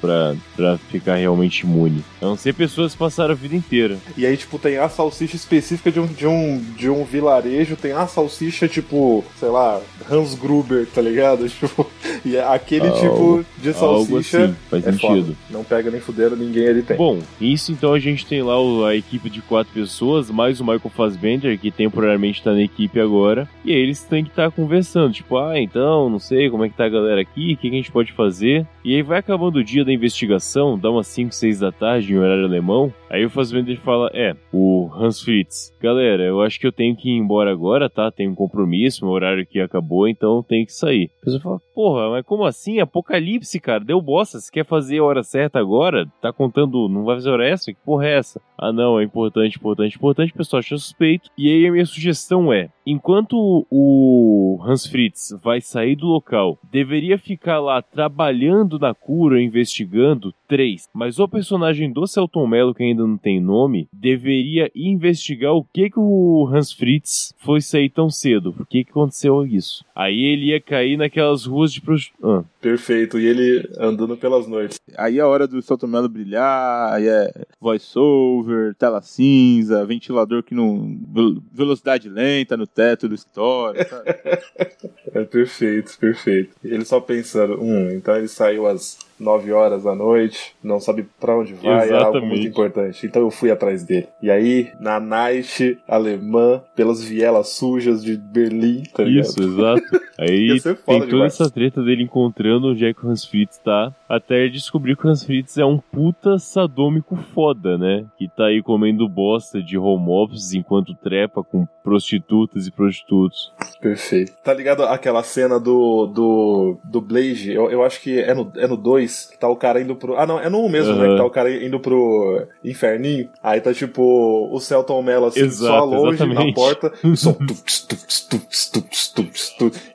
pra, pra ficar realmente imune. A não ser pessoas que passaram a vida inteira. E aí, tipo, tem a salsicha específica de um, de um, de um vilarejo, tem a salsicha, tipo, sei lá, Hans Gruber, tá ligado? Tipo, e é aquele tipo de Algo salsicha. assim, faz é sentido. foda. Não pega nem fudeiro, ninguém ali tem. Bom, isso então a gente tem lá a equipe de quatro pessoas, mais o Michael Fassbender, que temporariamente tá na equipe agora, e aí eles têm que estar conversando, tipo, ah, então, não sei como é que tá a galera aqui, o que, que a gente pode fazer. E aí vai acabando o dia da investigação, dá umas 5, 6 da tarde em horário alemão, aí o Fassbender fala, é, o Hans Fritz, galera, eu acho que eu tenho que ir embora agora, tá? Tenho um compromisso, meu horário aqui acabou, então tenho que sair. A pessoa fala, porra, mas como assim? Apocalipse, cara, deu bosta, você quer fazer a hora certa agora? Tá contando, não vai fazer hora extra? Que porra é essa? Ah não, é importante, importante, importante, o pessoal acha suspeito. E aí a minha sugestão é, enquanto o Hans Fritz vai sair do local, deveria ficar lá trabalhando na cura, investigando, três. Mas o personagem do Celton Mello, que ainda não tem nome, deveria investigar o que que o Hans Fritz foi sair tão cedo. Por que que aconteceu isso? Aí ele ia cair naquelas ruas de prostituição. Perfeito. E ele andando pelas noites. Aí é a hora do Celton Mello brilhar, aí é voice-over, tela cinza, ventilador que não. ve- velocidade lenta no teto do escritório, sabe? É perfeito, perfeito. Ele só pensando, hum, então ele saiu às 9 horas da noite, não sabe pra onde vai, é algo muito importante. Então eu fui atrás dele. E aí, na night alemã, pelas vielas sujas de Berlim, tá ligado? Isso, exato. Aí tem toda essa treta dele encontrando onde é que o Hans Fritz tá, até descobrir que o Hans Fritz é um puta sadômico foda, né? Que tá aí comendo bosta de home office enquanto trepa com prostitutas e prostitutos. Perfeito. Tá ligado aquela cena do, do, do Blade? Eu, eu acho que é no 2, é no dois, que tá o cara indo pro. Ah, não, é no 1 um mesmo, uhum. né? Que tá o cara indo pro inferninho. Aí tá tipo o Celton Mello assim, Exato, só longe exatamente. na porta. Só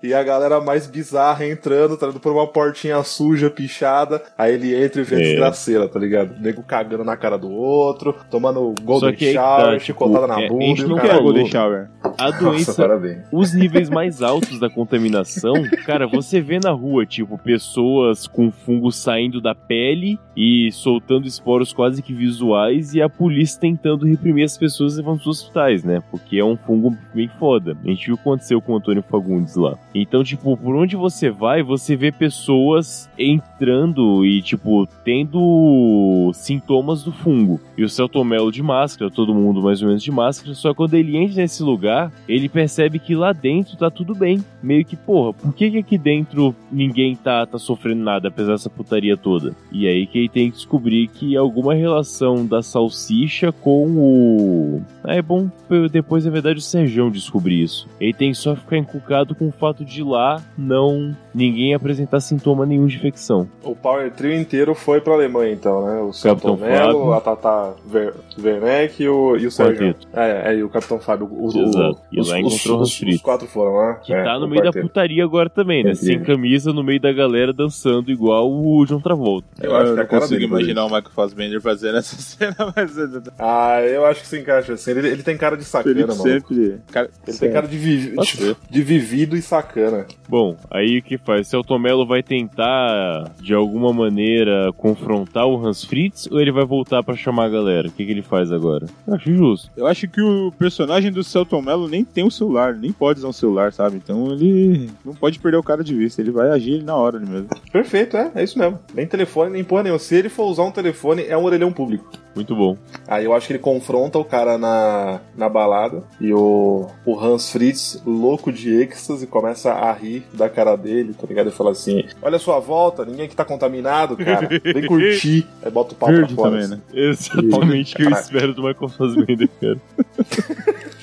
e a galera mais bizarra entrando, tá indo por uma portinha suja, pichada. Aí ele entra e vê é. a desgraceira, tá ligado? O nego cagando na cara do outro, tomando golden shower, tá, chicotada tipo, na bunda. É, a gente não quer golden shower. A doença, Nossa, os níveis mais altos da contaminação, cara, você vê na rua, tipo, pessoas com fungo saindo da pele e soltando esporos quase que visuais e a polícia tentando reprimir as pessoas levando os hospitais, né? Porque é um fungo bem foda. A gente viu o que aconteceu com o Antônio Fagundes lá. Então, tipo, por onde você vai, você vê pessoas entrando e, tipo, tendo sintomas do fungo. E o Celton Mello de máscara, todo mundo mais ou menos de máscara, só que quando ele entra nesse lugar, ele percebe que lá dentro tá tudo bem. Meio que, porra, por que, que aqui dentro ninguém tá, tá sofrendo nada, apesar dessa putaria toda? E aí que ele tem que descobrir que alguma relação da salsicha com o. Ah, é bom depois, na verdade, o Serjão descobrir isso. Ele tem só ficar encucado com o fato de lá não ninguém apresentar sintoma nenhum de infecção. O Power Trio inteiro foi pra Alemanha, então, né? O Capitão Melo, a Tata Ver Werneck e o, e o Sérgio. É, é, e o Capitão Fábio. Os, Exato. E os, lá encontrou os, os, os quatro foram lá. Que é, tá no meio da putaria agora também, né? É Sem camisa, no meio da galera dançando igual o John Travolta. Eu, eu acho que eu consigo imaginar o Michael Fassbender fazendo essa cena, mas... Ah, eu acho que se encaixa assim. Ele, ele tem cara de sacana, mano. Sempre... Cara, ele tem cara de, vi... de, de vivido e sacana. Bom, aí o que faz? Celton Mello vai tentar, de alguma maneira, confrontar o Hans Fritz ou ele vai voltar para chamar a galera? O que, que ele faz agora? Eu acho justo. Eu acho que o personagem do Celton Mello nem tem um celular, nem pode usar um celular, sabe? Então ele não pode perder o cara de vista, ele vai agir na hora ali mesmo. Perfeito, é, é isso mesmo. Nem telefone, nem porra nenhuma. Se ele for usar um telefone, é um orelhão público. Muito bom. Aí eu acho que ele confronta o cara na, na balada e o, o Hans Fritz, louco de êxtase, começa a rir da cara dele, tá ligado? E fala assim: Olha a sua volta, ninguém aqui tá contaminado, cara. Vem curtir. Aí bota o pau Verde pra fora. Também, né? Exatamente o que eu espero do Michael Fassbender, cara.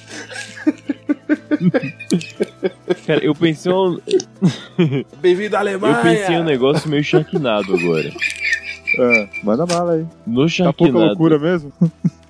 Cara, eu pensei um. Bem-vindo à Alemanha! Eu pensei um negócio meio chaquinado agora. Ah, manda bala aí. No Sharknado. Tá pouca loucura mesmo?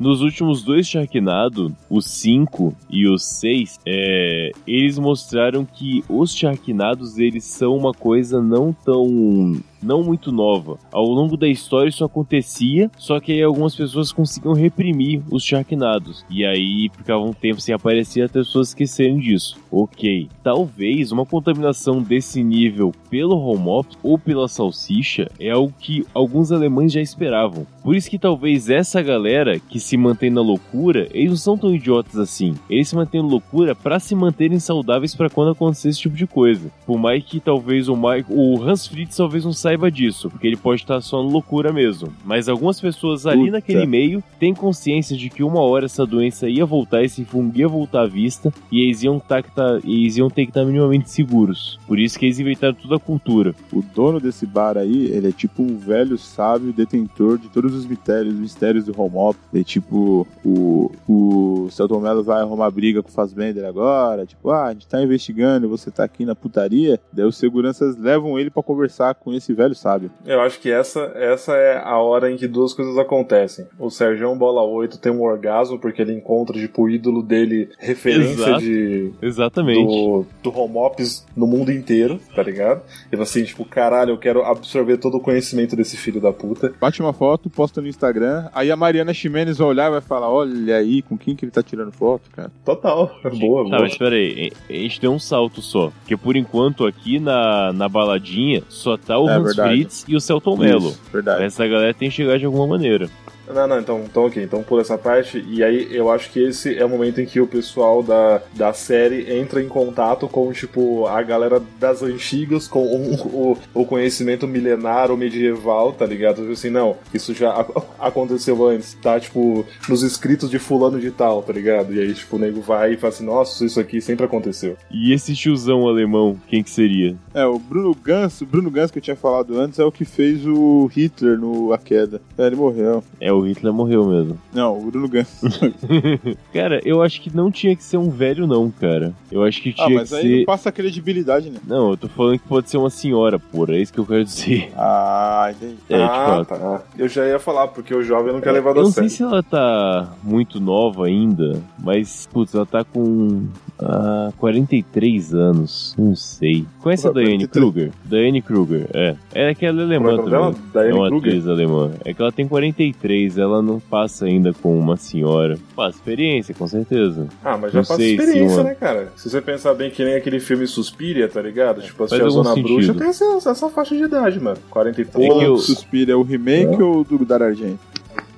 Nos últimos dois Sharknado, o 5 e o 6, é, eles mostraram que os Sharknados eles são uma coisa não tão não muito nova. Ao longo da história isso acontecia, só que aí algumas pessoas conseguiam reprimir os Sharknados. E aí ficava um tempo sem aparecer até as pessoas esquecerem disso. Ok, talvez uma contaminação desse nível pelo home office ou pela salsicha é algo que alguns alemães já esperavam. Por isso que talvez essa galera que se mantém na loucura, eles não são tão idiotas assim. Eles se mantêm na loucura para se manterem saudáveis para quando acontecer esse tipo de coisa. Por mais que talvez o Mike, o Hans Fritz talvez não saiba disso, porque ele pode estar só na loucura mesmo. Mas algumas pessoas ali Puta. naquele meio têm consciência de que uma hora essa doença ia voltar, esse fungo ia voltar à vista e eles iam, tá, tá, eles iam ter que estar minimamente seguros. Por isso que eles inventaram toda a cultura. O dono desse bar aí, ele é tipo um velho sábio detentor de todos os mistérios, mistérios do home office. É tipo, o, o Celton Mello vai arrumar briga com o Fassbender agora. Tipo, ah, a gente tá investigando e você tá aqui na putaria. Daí os seguranças levam ele para conversar com esse velho sábio. Eu acho que essa, essa é a hora em que duas coisas acontecem. O Sergião Bola 8 tem um orgasmo porque ele encontra, tipo, o ídolo dele, referência Exato. de. Exatamente. Do, do home office no mundo inteiro, tá ligado? E assim, tipo, caralho, eu quero absorver todo o conhecimento desse filho da puta. Bate uma foto, posta no Instagram, aí a Mariana Ximenes vai olhar e vai falar: olha aí com quem que ele tá tirando foto, cara. Total, é boa, boa. Tá, mas peraí, a gente tem um salto só. Porque por enquanto aqui na, na baladinha só tá o é, Hans verdade. Fritz e o Celton Mello. Verdade. Essa galera tem que chegar de alguma maneira. Não, não, então, então ok, então pula essa parte. E aí eu acho que esse é o momento em que o pessoal da, da série entra em contato com, tipo, a galera das antigas, com o, o conhecimento milenar ou medieval, tá ligado? Tipo assim, não, isso já aconteceu antes, tá? Tipo, nos escritos de fulano de tal, tá ligado? E aí, tipo, o nego vai e fala assim, nossa, isso aqui sempre aconteceu. E esse tiozão alemão, quem que seria? É, o Bruno Gans, o Bruno Gans que eu tinha falado antes é o que fez o Hitler no A Queda. É, ele morreu. É, o Hitler morreu mesmo. Não, o Bruno Gans. cara, eu acho que não tinha que ser um velho, não, cara. Eu acho que ah, tinha mas que aí ser. não passa credibilidade, né? Não, eu tô falando que pode ser uma senhora, porra. É isso que eu quero dizer. Ah, entendi. É, ah, tipo, tá. Eu já ia falar, porque o jovem não quer levar eu a não sério. sei se ela tá muito nova ainda, mas, putz, ela tá com ah, 43 anos. Não sei. Conhece Pô, a Diane 43. Kruger? Diane Kruger, é. É aquela alemã Como é o nome dela? também. Diane é uma Kruger? atriz alemã. É que ela tem 43, ela não passa ainda com uma senhora. Passa experiência, com certeza. Ah, mas já Não passa experiência, uma- né, cara? Se você pensar bem que nem aquele filme Suspiria, tá ligado? Tipo, faz assistir a Zona Bruxa sentido. tem essa, essa faixa de idade, mano. 40 e É pouco. que eu- O Suspira é o remake ou o do Dar Argento?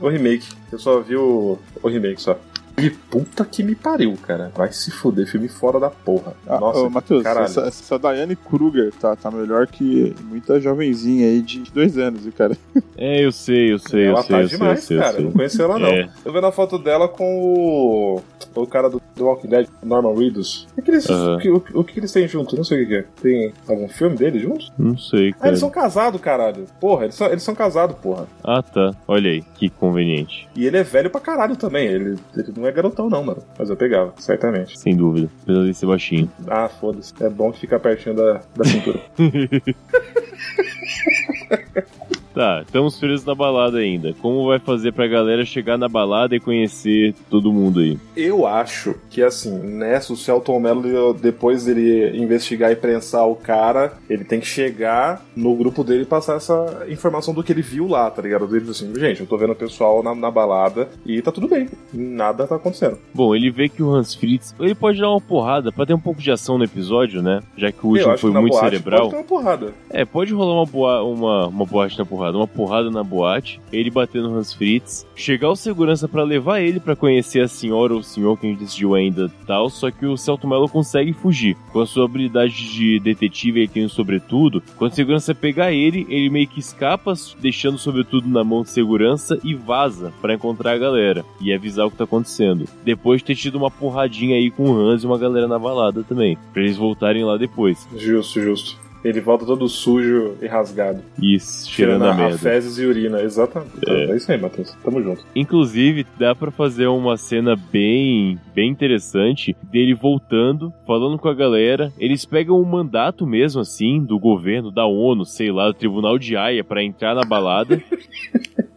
O remake. Eu só vi o, o remake só. E puta que me pariu, cara. Vai se fuder, filme fora da porra. Ah, Nossa, ô, Matheus, essa, essa Diane Kruger tá, tá melhor que muita jovenzinha aí de dois anos, viu, cara? É, eu sei, eu sei, ela eu sei, tá eu sei, eu demais, sei, eu cara. sei. Não conheci ela, não. É. Eu vendo a foto dela com o. O cara do, do Walking Dead, Norman Reedus. O que, eles, Aham. o, que, o, que- o que eles têm junto? Não sei o que, é. Tem algum filme deles juntos? Não sei, Ah, cara. eles são casados, caralho. Porra, eles são, eles são casados, porra. Ah, tá. Olha aí, que conveniente. E ele é velho pra caralho também. Ele, ele não é garotão, não, mano. Mas eu pegava, certamente. Sem dúvida. Apesar de ser baixinho. Ah, foda-se. É bom que fica pertinho da, da cintura. Tá, estamos presos na balada ainda. Como vai fazer pra galera chegar na balada e conhecer todo mundo aí? Eu acho que, assim, nessa, o Celton Mello, depois dele investigar e prensar o cara, ele tem que chegar no grupo dele e passar essa informação do que ele viu lá, tá ligado? Ele diz assim, gente, eu tô vendo o pessoal na, na balada e tá tudo bem, nada tá acontecendo. Bom, ele vê que o Hans Fritz. Ele pode dar uma porrada pra ter um pouco de ação no episódio, né? Já que o último foi muito cerebral. pode ter uma porrada. É, pode rolar uma, boa, uma, uma boate na porrada, uma porrada na boate, ele bater no Hans Fritz, chegar o segurança pra levar ele pra conhecer a senhora ou o senhor que a gente decidiu ainda tal, só que o Celto Mello consegue fugir. Com a sua habilidade de detetive, ele tem um sobretudo, quando o segurança pegar ele, ele meio que escapa, deixando o sobretudo na mão de segurança e vaza pra encontrar a galera e avisar o que tá acontecendo. Depois de ter tido uma porradinha aí com o Hans e uma galera na balada também, pra eles voltarem lá depois. Justo, justo. Ele volta todo sujo e rasgado. Isso, cheirando Cheirando a merda. fezes e urina, exatamente. É. É. isso aí, Matheus. Tamo junto. Inclusive, dá pra fazer uma cena bem, bem interessante dele voltando, falando com a galera. Eles pegam um mandato mesmo assim do governo, da ONU, sei lá, do Tribunal de Haia pra entrar na balada.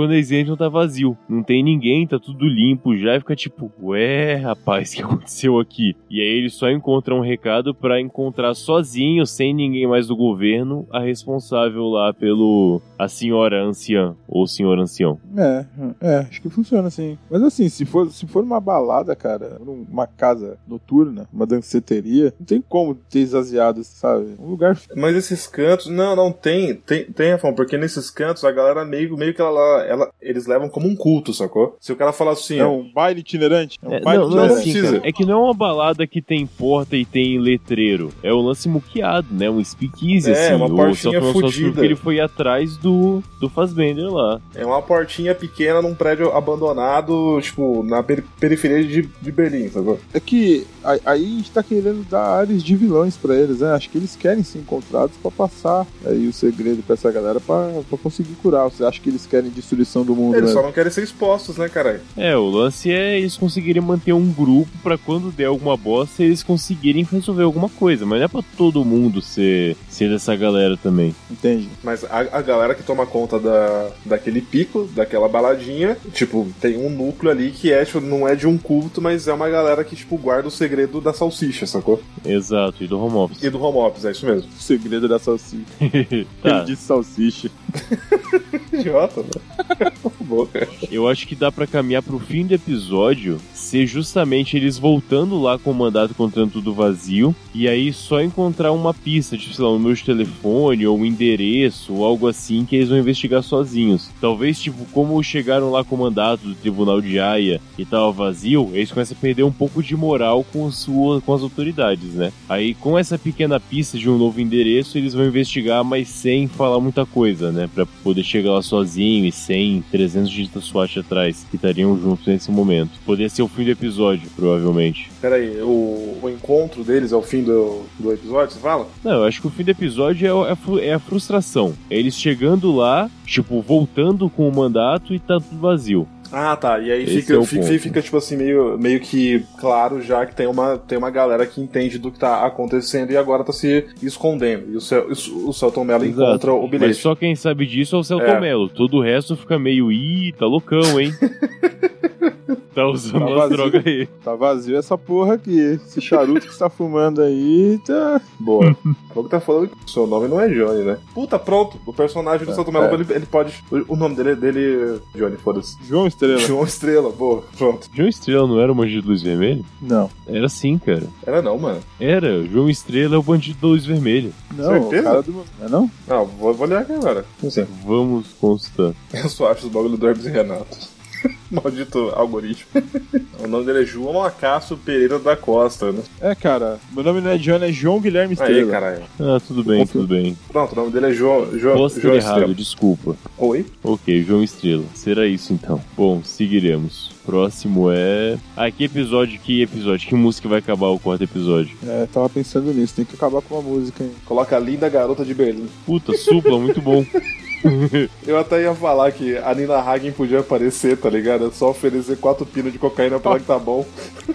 Quando eles entram, tá vazio. Não tem ninguém, tá tudo limpo já. E fica tipo, ué, rapaz, o que aconteceu aqui? E aí eles só encontram um recado pra encontrar sozinho, sem ninguém mais do governo, a responsável lá pelo. a senhora anciã, ou senhor ancião. É, é, acho que funciona assim. Mas assim, se for, se for uma balada, cara, uma casa noturna, uma danceteria, não tem como ter exasiados, sabe? Um lugar. Mas esses cantos, não, não tem, tem, tem, Rafão, porque nesses cantos a galera meio, meio que ela, ela, eles levam como um culto, sacou? Se o cara falar assim, É um baile itinerante. É um É, baile não, não, não itinerante. assim, precisa. cara. É que não é uma balada que tem porta e tem letreiro. É um lance muqueado, né? Um speakeasy, É, assim. uma o portinha descobriu fudida. que ele foi atrás do, do Fassbender lá. é uma portinha pequena num prédio abandonado, tipo, na peri- periferia de, de Berlim, sacou? É que aí a gente tá querendo dar áreas de vilões pra eles, né? Acho que eles querem ser encontrados pra passar aí o segredo pra essa galera pra, pra conseguir curar. Você acha que eles querem destruição do mundo, Eles né? só não querem ser expostos, né, caralho? É, o lance é eles conseguirem manter um grupo pra quando der alguma bosta eles conseguirem resolver alguma coisa. Mas não é pra todo mundo ser, ser dessa galera também. Entende? Mas a, a galera que toma conta da, daquele pico, daquela baladinha, tipo, tem um núcleo ali que é, tipo, não é de um culto, mas é uma galera que, tipo, guarda o segredo da salsicha, sacou? Exato, e do home office. E do home office, é isso mesmo. O segredo da salsicha. tá. Ele disse salsicha. Idiota, né? Eu acho que dá pra caminhar pro fim do episódio ser justamente eles voltando lá com o mandato encontrando tudo vazio e aí só encontrar uma pista, tipo, sei lá, um número de telefone ou um endereço ou algo assim que eles vão investigar sozinhos. Talvez, tipo, como chegaram lá com o mandato do tribunal de Haia e tava vazio, eles começam a perder um pouco de moral com, sua, com as autoridades, né? Aí, com essa pequena pista de um novo endereço, eles vão investigar, mas sem falar muita coisa, né? Pra poder chegar lá sozinho e sem 300 de SWAT atrás, que estariam juntos nesse momento. Poderia ser o fim do episódio, provavelmente. Pera aí, o, o encontro deles é o fim do, do episódio, você fala? Não, eu acho que o fim do episódio é, é é a frustração. É eles chegando lá, tipo, voltando com o mandato e tá tudo vazio. Ah, tá. E aí Esse fica, é fica, fica, tipo assim, meio, meio que claro já que tem uma, tem uma galera que entende do que tá acontecendo e agora tá se escondendo. E o, Cel, o Celton Mello Exato. encontra o Mas bilhete. só quem sabe disso é o Celton É. Mello. Todo o resto fica meio, ih, tá loucão, hein? tá usando Tá vazio. drogas aí. Tá vazio essa porra aqui. Esse charuto que você tá fumando aí tá. Boa. O que tá falando que o seu nome não é Johnny, né? Puta, pronto. O personagem do É. Mello, É. ele, ele pode. O, o nome dele, dele é Johnny, foda-se. João Estrela. João Estrela, boa, pronto. João Estrela não era o bandido de luz vermelha? Não. Era sim, cara. Era não, mano. Era. João Estrela é o bandido da luz vermelha. Não, Certeza? o cara do. Não é não? Não, vou, vou olhar aqui agora. Assim, Vamos constar. eu só acho os bagulho do Hermes e Renato. Maldito algoritmo. o nome dele é João Acácio Pereira da Costa, né? É, cara. Meu nome não é Johnny, é João Guilherme Aí, Estrela. caralho. Ah, tudo bem, tudo bem. Pronto, o nome dele é João, João, João errado, Estrela. desculpa. Oi? Ok, João Estrela. Será isso então. Bom, seguiremos. Próximo é. Ah, que episódio, que episódio? Que música vai acabar o quarto episódio? É, tava pensando nisso. Tem que acabar com uma música, hein? Coloca a linda garota de Berlim. Puta, supla, muito bom. Eu até ia falar que a Nina Hagen podia aparecer, tá ligado? É só oferecer quatro pinos de cocaína pra ela que tá bom.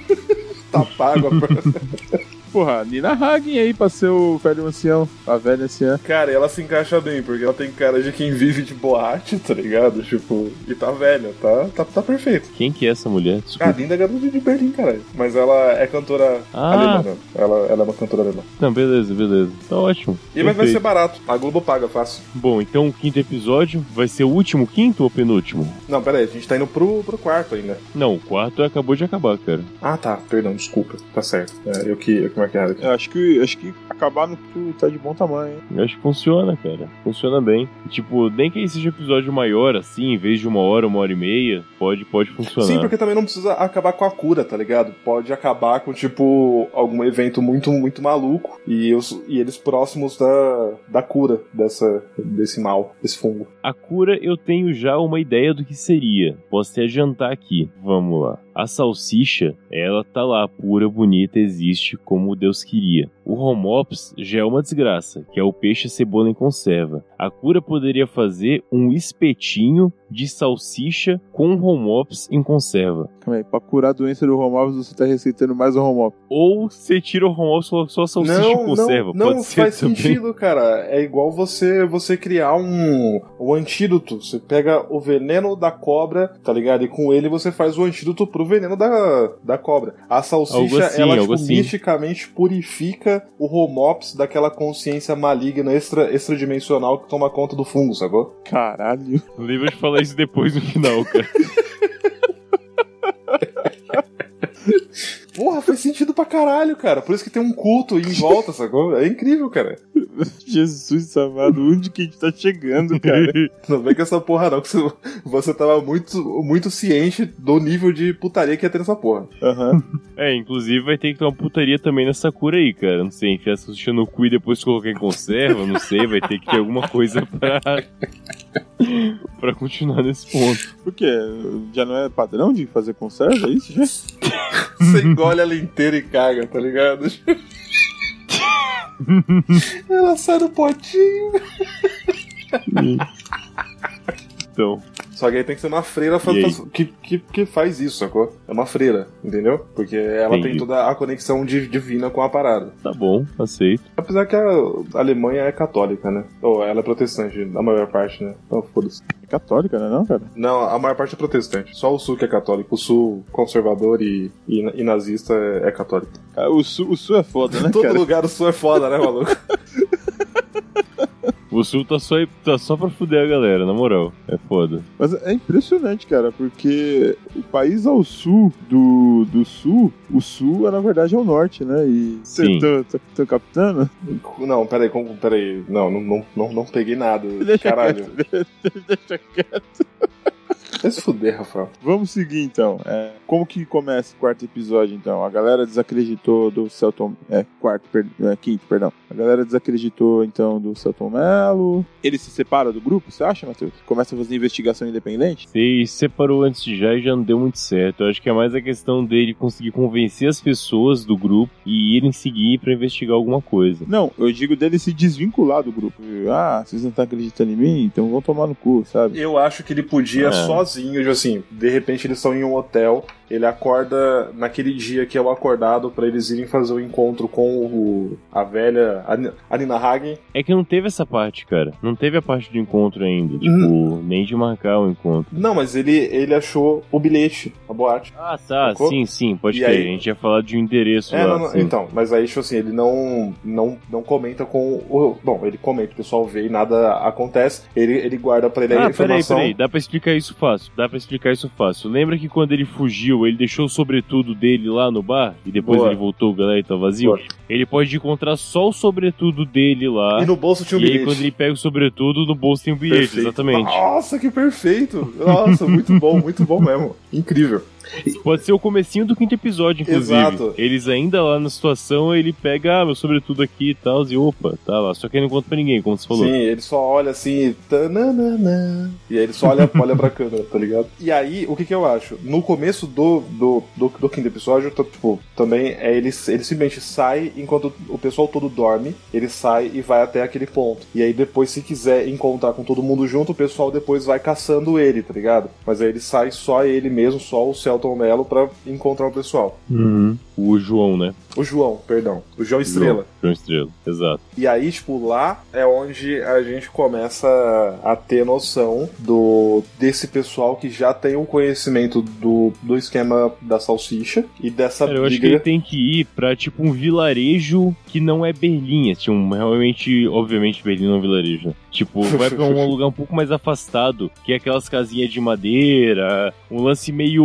tá pago. a- Porra, Nina Hagen aí pra ser o velho ancião. A velha anciã. Cara, e ela se encaixa bem, porque ela tem cara de quem vive de boate, tá ligado? Tipo, e tá velha, tá, tá, tá perfeito. Quem que é essa mulher? Ah, Desculpa. linda garota de Berlim, caralho. Mas ela é cantora Ah. alemã, né? Ela, ela é uma cantora alemã. Não, beleza, beleza. Tá ótimo. E mas vai ser barato. A Globo paga fácil. Bom, então o quinto episódio vai ser o último quinto ou penúltimo? Não, pera aí, a gente tá indo pro, pro quarto ainda. Não, o quarto acabou de acabar, cara. Ah, tá. Perdão, desculpa. Tá certo. É, eu que, eu que aqui. Eu acho que, acho que acabar no tá de bom tamanho, hein? Eu acho que funciona, cara. Funciona bem. E, tipo, nem que seja um episódio maior, assim, em vez de uma hora, uma hora e meia, pode, pode funcionar. Sim, porque também não precisa acabar com a cura, tá ligado? Pode acabar com, tipo, algum evento muito, muito maluco e, os, e eles próximos da, da cura dessa, desse mal, desse fungo. A cura eu tenho já uma ideia do que seria. Posso te adiantar aqui. Vamos lá. A salsicha, ela tá lá, pura, bonita, existe como Deus queria. O Homops já é uma desgraça, que é o peixe cebola em conserva. A cura poderia fazer um espetinho de salsicha com Homops em conserva. Calma aí, pra curar a doença do Romulus, você tá receitando mais o Romulus. Ou você tira o Homops e coloca só salsicha em conserva. não, Pode não ser faz também. sentido, cara. É igual você você criar um, um antídoto. Você pega o veneno da cobra, tá ligado? E com ele você faz o antídoto pro veneno da, da cobra. A salsicha, Algo assim, ela, algo tipo, assim. misticamente purifica o Homops daquela consciência maligna extra, extradimensional que toma conta do fungo, sacou? Caralho. Lembra de falar isso depois no final, cara. Porra, faz sentido pra caralho, cara. Por isso que tem um culto em volta, sacou? É incrível, cara. Jesus amado, onde que a gente tá chegando, cara? Não vem com essa porra, não, que você, você tava muito, muito ciente do nível de putaria que ia ter nessa porra. Aham. É, inclusive vai ter que ter uma putaria também nessa cura aí, cara. Não sei, enfiar salsicha no cu e depois colocar em conserva, não sei, vai ter que ter alguma coisa pra. pra continuar nesse ponto. Por quê? Já não é padrão de fazer conserva, é isso já? Você engole ela inteira e caga, tá ligado? ela sai do potinho. Então, Só que aí tem que ser uma freira que, que, que faz isso, sacou? É uma freira, entendeu? Porque ela Entendi. tem toda a conexão di- divina com a parada. tá bom, aceito. Apesar que a Alemanha é católica, né? Ou ela é protestante, a maior parte, né? Então foda-se. É católica, né não, cara? Não, a maior parte é protestante. Só o sul que é católico. O sul conservador e, e, e nazista é, é católico. Ah, O sul, o sul é foda, né, Todo cara? lugar do sul é foda, né, maluco? O Sul tá só, tá só pra fuder a galera, na moral. É foda. Mas é impressionante, cara, porque o país ao sul do, do sul, o sul é na verdade é o norte, né? E você tá, tá, tá captando? Não, peraí, como, peraí. Não, não, não, não, não peguei nada. Deixa Caralho. quieto, deixa quieto. Vai se fuder, Rafael. Vamos seguir então. É, como que começa o quarto episódio então? A galera desacreditou do Celton. É, quarto, per, é, quinto, perdão. A galera desacreditou então do Celton Mello. Ele se separa do grupo, você acha, Matheus? Começa a fazer investigação independente? Se separou antes de já e já não deu muito certo. Eu acho que é mais a questão dele conseguir convencer as pessoas do grupo e irem seguir pra investigar alguma coisa. Não, eu digo dele se desvincular do grupo. Ah, vocês não estão acreditando em mim? Então vão tomar no cu, sabe? Eu acho que ele podia É. tipo assim, de repente eles estão em um hotel, ele acorda naquele dia que é o acordado pra eles irem fazer o encontro com o, a velha Ani- a Nina Hagen. É que não teve essa parte, cara. Não teve a parte do encontro ainda. Tipo, Hum. nem de marcar o encontro. Não, mas ele, ele achou o bilhete, a boate. Ah, tá. Sacou? Sim, sim, pode aí? A gente ia falar de um endereço É, lá. não, não, sim. então, mas aí, tipo assim, ele não, não, não comenta com o. Bom, ele comenta, o pessoal vê e nada acontece. Ele, ele guarda pra ele a Ah, peraí, informação. peraí, dá pra explicar isso fácil, dá pra explicar isso fácil. Lembra que quando ele fugiu, ele deixou o sobretudo dele lá no bar e depois Boa. ele voltou, galera tá vazio? Boa. Ele pode encontrar só o sobretudo dele lá. E no bolso tinha um e aí bilhete. quando ele pega o sobretudo, no bolso tem um bilhete, Perfeito. exatamente. Nossa, que perfeito! Nossa, muito bom, muito bom mesmo. Incrível. Pode ser o comecinho do quinto episódio, inclusive. Exato. Eles ainda lá na situação, ele pega, ah, meu sobretudo aqui e tal, e opa, tá lá. Só que ele não conta pra ninguém, como você falou. Sim, ele só olha assim, tananana, e aí ele só olha, olha pra câmera, tá ligado? E aí, o que que eu acho? No começo do, do, do, do quinto episódio, tá, tipo, também é ele, ele simplesmente sai enquanto o pessoal todo dorme, ele sai e vai até aquele ponto. E aí depois, se quiser encontrar com todo mundo junto, o pessoal depois vai caçando ele, tá ligado? Mas aí ele sai só ele mesmo, só o Celton Mello pra encontrar o pessoal. Uhum. O João, né? O João, perdão. O João Estrela. João Estrela, exato. E aí, tipo, lá é onde a gente começa a ter noção do desse pessoal que já tem o conhecimento do, do esquema da salsicha e dessa Cara, eu acho que ele tem que ir pra, tipo, um vilarejo que não é Berlim. Assim, um, realmente, obviamente, Berlim não é um vilarejo, né? Tipo, vai pra um lugar um pouco mais afastado, que é aquelas casinhas de madeira, um lance meio...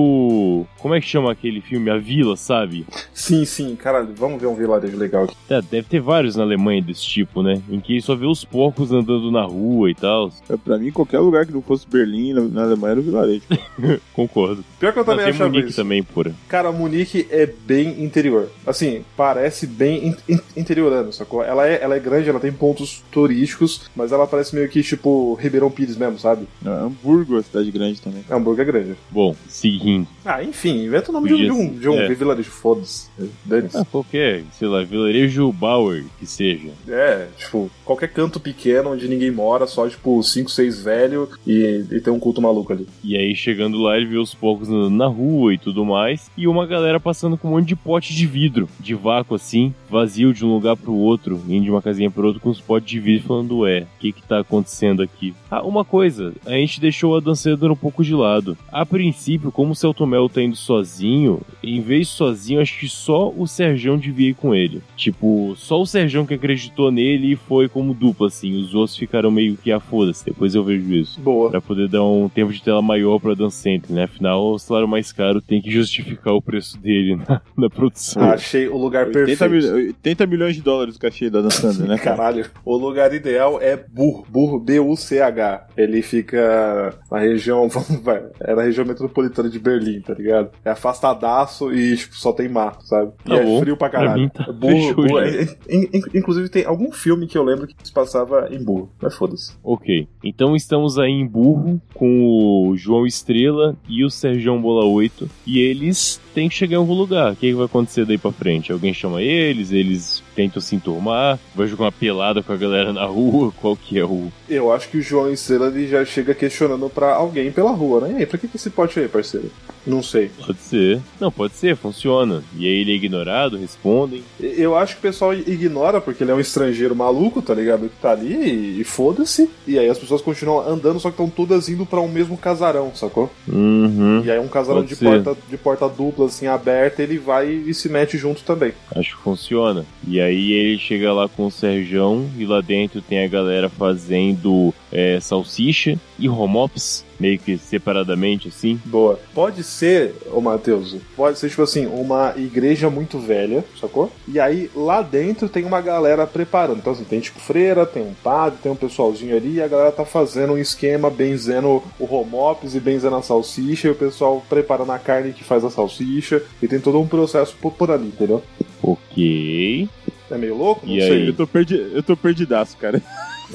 Como é que chama aquele filme? A Vila, sabe? Sim, sim, caralho, vamos ver um vilarejo legal aqui. É, deve ter vários na Alemanha desse tipo, né? Em que só vê os porcos andando na rua e tal. É, pra mim, qualquer lugar que não fosse Berlim, na, na Alemanha, era o vilarejo. Concordo. Pior que eu também achava Munique isso. também, porra. Cara, Munique é bem interior. Assim, parece bem in- in- interiorano, sacou? Ela é, ela é grande, ela tem pontos turísticos, mas ela parece meio que tipo Ribeirão Pires mesmo, sabe? Não, é Hamburgo, a cidade grande também. Hamburgo é grande. Bom, seguindo. Ah, enfim, inventa o nome de um, de um, de um É. vilarejo, foda-se. Ah, qualquer, sei lá, vilarejo Bauer, que seja. É, tipo, qualquer canto pequeno onde ninguém mora, só tipo 5, 6 velho e, e tem um culto maluco ali. E aí, chegando lá, ele vê os porcos andando na rua e tudo mais. E uma galera passando com um monte de pote de vidro, de vácuo assim, vazio de um lugar pro outro, indo de uma casinha pro outro com os potes de vidro, falando: Ué, o que que tá acontecendo aqui? Ah, uma coisa, a gente deixou a dançadora um pouco de lado. A princípio, como o Celto Mel tá indo sozinho, em vez de sozinho, acho que só o Serjão devia ir com ele. Tipo, só o Serjão que acreditou nele e foi como dupla, assim. Os outros ficaram meio que a foda-se, depois eu vejo isso. Boa. Pra poder dar um tempo de tela maior pra Dan Center, né? Afinal, o salário mais caro tem que justificar o preço dele na, na produção. Achei o lugar 80, perfeito. mil- 80 milhões de dólares o cachê da Dan Sander, né, cara? Caralho, o lugar ideal é Burr, Burr, B-U-C-H. Ele fica na região, vamos vai, é na região metropolitana de Berlim, tá ligado? É afastadaço e tipo, só tem mato, sabe? E Tá é bom. frio pra Pra caralho. mim tá- Burr, fechou Burr, já. é- é- in- inclusive tem algum filme que eu lembro que se passava em Burr, mas foda-se. Ok, então estamos aí em Burro com o João Estrela e o Serjão Bola 8 e eles têm que chegar em algum lugar. O que, que vai acontecer daí pra frente? Alguém chama eles, eles tentam se enturmar, vai jogar uma pelada com a galera na rua, qual que é o... Eu acho que o João Estrela ele já chega questionando pra alguém pela rua, né? E aí, pra que, que esse pote aí, parceiro? Não sei. Pode ser. Não, pode ser, funciona. E aí ele é ignorado, respondem. Eu acho que o pessoal ignora porque ele é um estrangeiro maluco, tá ligado? Que tá ali e, e foda-se. E aí as pessoas continuam andando, só que estão todas indo para um mesmo casarão, sacou? Uhum. E aí um casarão de porta, de porta dupla, assim, aberta, ele vai e se mete junto também. Acho que funciona. E aí ele chega lá com o Serjão e lá dentro tem a galera fazendo é, salsicha e homops meio que separadamente, assim. Boa. Pode ser, ô Matheus, pode ser, tipo assim, uma igreja muito velha, sacou? E aí lá dentro tem uma galera preparando. Então, assim, tem tipo freira, tem um padre, tem um pessoalzinho ali, e a galera tá fazendo um esquema benzendo o homops e benzendo a salsicha, e o pessoal preparando a carne que faz a salsicha, e tem todo um processo por, por ali, entendeu? Ok. É meio louco? Não e sei. Aí? Eu tô, perdi... eu tô perdidaço, cara.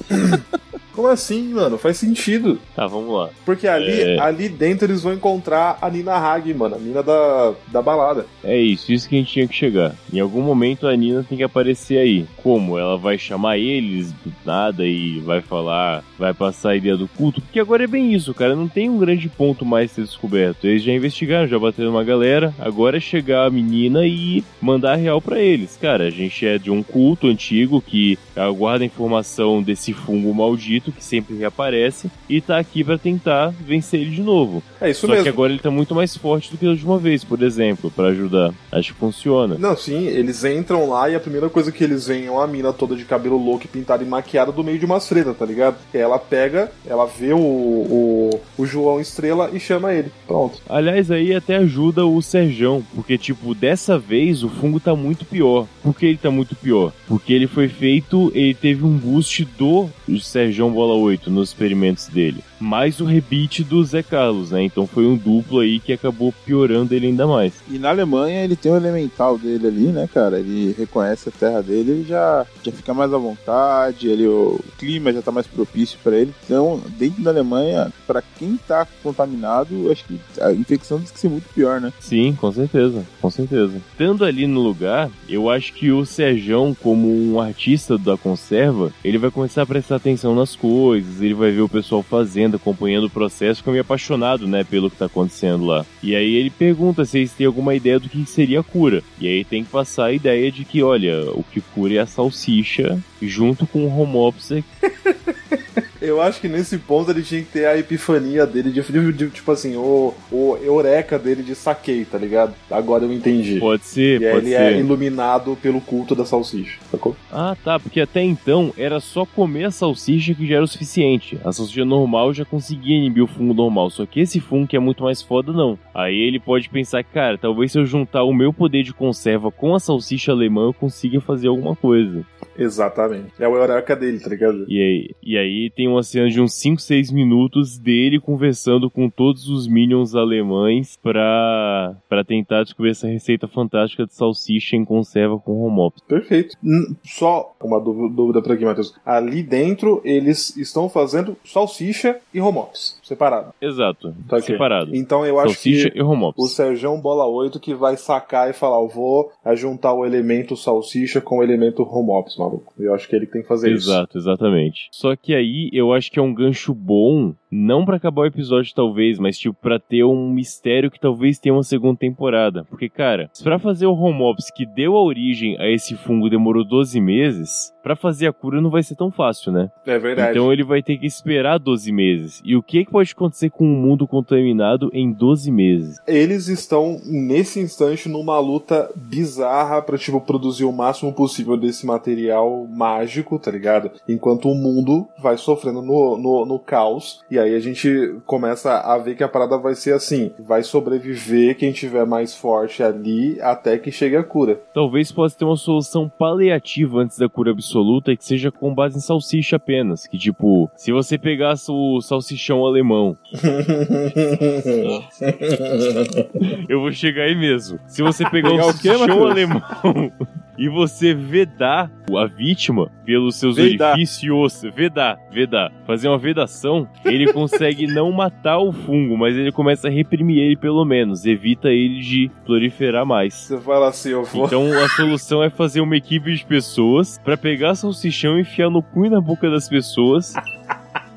Como assim, mano? Faz sentido. Tá, vamos lá. Porque ali, é... ali dentro eles vão encontrar a Nina Hag, mano, a Nina da, da balada. É isso, isso que a gente tinha que chegar. Em algum momento a Nina tem que aparecer aí. Como? Ela vai chamar eles do nada e vai falar, vai passar a ideia do culto? Porque agora é bem isso, cara. Não tem um grande ponto mais a ser descoberto. Eles já investigaram, já bateram uma galera. Agora é chegar a menina e mandar real para eles. Cara, a gente é de um culto antigo que aguarda informação desse fungo maldito que sempre reaparece e tá aqui para tentar vencer ele de novo. É isso Só mesmo. que agora ele tá muito mais forte do que a última vez, por exemplo, para ajudar. Acho que funciona. Não, sim, eles entram lá e a primeira coisa que eles veem é uma mina toda de cabelo louco e pintada e maquiada do meio de umas freiras, tá ligado? Ela pega, ela vê o, o, o João Estrela e chama ele. Pronto. Aliás, aí até ajuda o Serjão, porque, tipo, dessa vez o fungo tá muito pior. Por que ele tá muito pior? Porque ele foi feito, ele teve um boost do Serjão Bola 8 nos experimentos dele. Mais o rebite do Zé Carlos, né? Então foi um duplo aí que acabou piorando ele ainda mais. E na Alemanha ele tem o elemental dele ali, né, cara? Ele reconhece a terra dele, ele já, já fica mais à vontade, ele, o clima já tá mais propício para ele. Então, dentro da Alemanha, para quem tá contaminado, acho que a infecção diz que ser muito pior, né? Sim, com certeza, com certeza. Estando ali no lugar, eu acho que o Serjão, como um artista da conserva, ele vai começar a prestar atenção nas coisas, ele vai ver o pessoal fazendo, acompanhando o processo, fica meio apaixonado, né, pelo que tá acontecendo lá. E aí ele pergunta se eles têm alguma ideia do que seria a cura. E aí tem que passar a ideia de que, olha, o que cura é a salsicha junto com o homopsis Eu acho que nesse ponto ele tinha que ter a epifania dele, de, de, de tipo assim, o, o eureka dele de saquei, tá ligado? Agora eu entendi. Pode ser, e pode ele é iluminado pelo culto da salsicha, sacou? Ah, tá, porque até então era só comer a salsicha que já era o suficiente. A salsicha normal já conseguia inibir o fungo normal, só que esse fungo que é muito mais foda, não. Aí ele pode pensar, cara, talvez se eu juntar o meu poder de conserva com a salsicha alemã eu consiga fazer alguma coisa. Exatamente. É o eureka dele, tá ligado? E aí, e aí tem uma cena de uns 5, 6 minutos dele conversando com todos os minions alemães pra, pra tentar descobrir essa receita fantástica de salsicha em conserva com homops. Perfeito. Só uma dúvida pra aqui, Matheus. Ali dentro eles estão fazendo salsicha e homops, separado. Exato, tá separado. Então eu acho salsicha que e homops. o Serjão Bola 8 que vai sacar e falar, eu vou juntar o elemento salsicha com o elemento homops, maluco. Eu acho que ele tem que fazer Exato, isso. Exato, exatamente. Só que aí eu acho que é um gancho bom, não para acabar o episódio talvez, mas tipo para ter um mistério que talvez tenha uma segunda temporada. Porque cara, para fazer o home ops que deu a origem a esse fungo demorou 12 meses, para fazer a cura não vai ser tão fácil, né? É verdade. Então ele vai ter que esperar 12 meses. E o que, que pode acontecer com um mundo contaminado em 12 meses? Eles estão nesse instante numa luta bizarra para tipo produzir o máximo possível desse material mágico, tá ligado? Enquanto o mundo vai sofrendo no, no, no caos. E aí a gente começa a ver que a parada vai ser assim: vai sobreviver quem tiver mais forte ali até que chegue a cura. Talvez possa ter uma solução paliativa antes da cura absoluta e que seja com base em salsicha apenas. Que tipo, se você pegasse o salsichão alemão. Eu vou chegar aí mesmo. Se você pegar o salsichão alemão e você vedar a vítima pelos seus vedar. orifícios, vedar, vedar, fazer uma vedação, ele consegue não matar o fungo, mas ele começa a reprimir ele pelo menos, evita ele de proliferar mais. Você fala assim, eu vou. Então a solução é fazer uma equipe de pessoas para pegar salsichão e enfiar no cu e na boca das pessoas.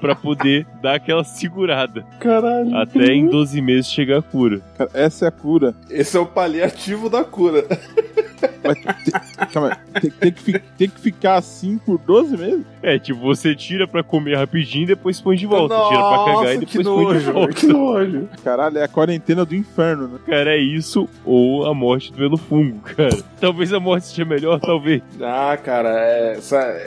pra poder dar aquela segurada. Caralho. Até em 12 meses chegar a cura. Cara, essa é a cura. Esse é o paliativo da cura. Mas calma aí, tem, tem que, tem que ficar assim por 12 meses? É, tipo, você tira pra comer rapidinho e depois põe de volta. tira pra cagar e Nossa, depois que põe de nojo, volta. que nojo. Caralho, é a quarentena do inferno, né? Cara, é isso ou a morte pelo fungo, cara. Talvez a morte seja melhor, talvez. Ah, cara, é,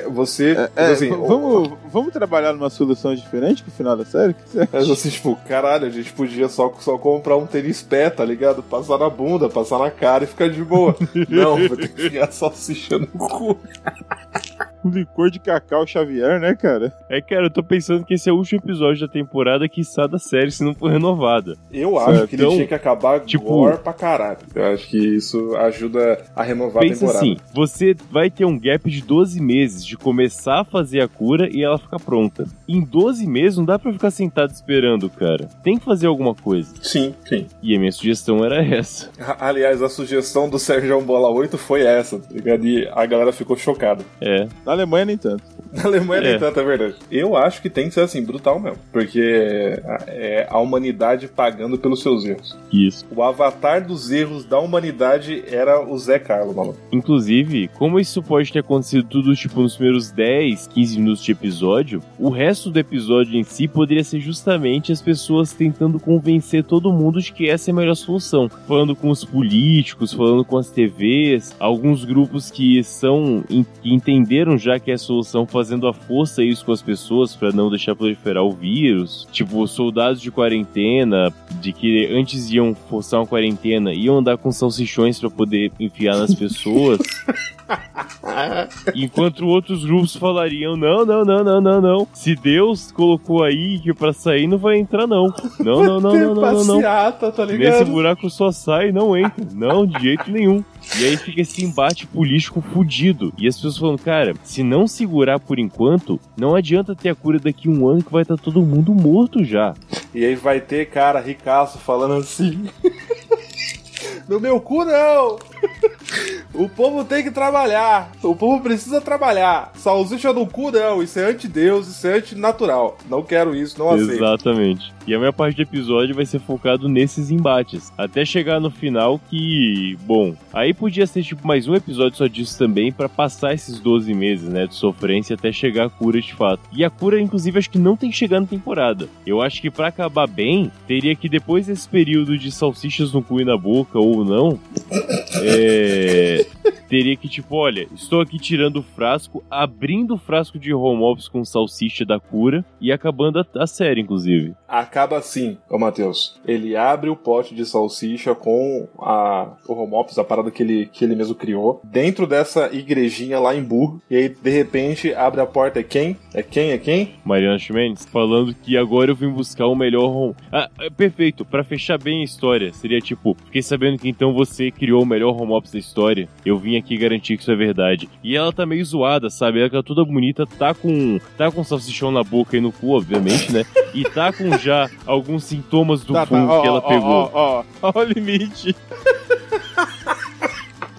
você. É, assim, v- vamos, vamos trabalhar numa solução diferente pro final da série? Que você acha? Mas assim, tipo, caralho, a gente podia só, só comprar um tênis pé, tá ligado? Passar na bunda, passar na cara e ficar de boa. Não, vou ter que ficar salsicha no cu. Um licor de cacau Xavier, né, cara? É, cara, eu tô pensando que esse é o último episódio da temporada que sai da série se não for renovada. Eu acho que ele Então, tinha que acabar tipo- gore pra caralho. Eu acho que isso ajuda a renovar a Pensa temporada. assim, você vai ter um gap de 12 meses de começar a fazer a cura e ela ficar pronta. Em 12 meses não dá pra ficar sentado esperando, cara. Tem que fazer alguma coisa. Sim, sim. E a minha sugestão era essa. Aliás, a sugestão do Sérgio Bola 8 foi essa, tá ligado? E a galera ficou chocada. É. Na Alemanha, nem tanto. Na Alemanha nem É. tanto, é verdade. Eu acho que tem que ser assim, brutal mesmo. Porque é a humanidade pagando pelos seus erros. Isso. O avatar dos erros da humanidade era o Zé Carlos, mano. Inclusive, como isso pode ter acontecido tudo tipo nos primeiros 10, 15 minutos de episódio, o resto do episódio em si poderia ser justamente as pessoas tentando convencer todo mundo de que essa é a melhor solução. Falando com os políticos, falando com as TVs, alguns grupos que são que entenderam já que é a solução, fazendo a força isso com as pessoas para não deixar proliferar o vírus. Tipo, soldados de quarentena, de que antes iam forçar uma quarentena, iam andar com salsichões para poder enfiar nas pessoas. Enquanto outros grupos falariam: não, não, não, não, não, não. Se Deus colocou aí que pra sair, não vai entrar, não. Não, não, não, não, não, não, não. passeata, tá Nesse buraco só sai e não entra. Não, de jeito nenhum. E aí fica esse embate político fudido. E as pessoas falando, cara, se não segurar por enquanto, não adianta ter a cura daqui um ano que vai estar todo mundo morto já. E aí vai ter cara ricaço falando assim. No meu cu não! O povo tem que trabalhar. O povo precisa trabalhar. Salsicha no cu não. Isso é anti-Deus, isso é antinatural. Não quero isso, não aceito. Exatamente. E a minha parte do episódio vai ser focado nesses embates. Até chegar no final que, bom, aí podia ser tipo mais um episódio só disso também pra passar esses 12 meses, né, de sofrência até chegar a cura de fato. E a cura, inclusive, acho que não tem chegar na temporada. Eu acho que pra acabar bem, teria que depois desse período de salsichas no cu e na boca ou não, é, teria que tipo, olha, estou aqui tirando o frasco, abrindo o frasco de home office com salsicha da cura e acabando a, a série, inclusive. Acaba assim, ô Matheus. Ele abre o pote de salsicha com a, o home office, a parada que ele, que ele mesmo criou, dentro dessa igrejinha lá em Burro. E aí, de repente, abre a porta. É quem? É quem? É quem? Mariana Ximenes, falando que agora eu vim buscar o melhor home. Ah, é perfeito, Pra fechar bem a história, seria tipo, fiquei sabendo que então você criou o melhor home office da história. Eu vim aqui garantir que isso é verdade. E ela tá meio zoada, sabe? Ela tá toda bonita, tá com tá com salsichão na boca e no cu, obviamente, né? E tá com já alguns sintomas do Tá, tá, ó, que ela ó, pegou. Ó, ó, ó, ó o limite.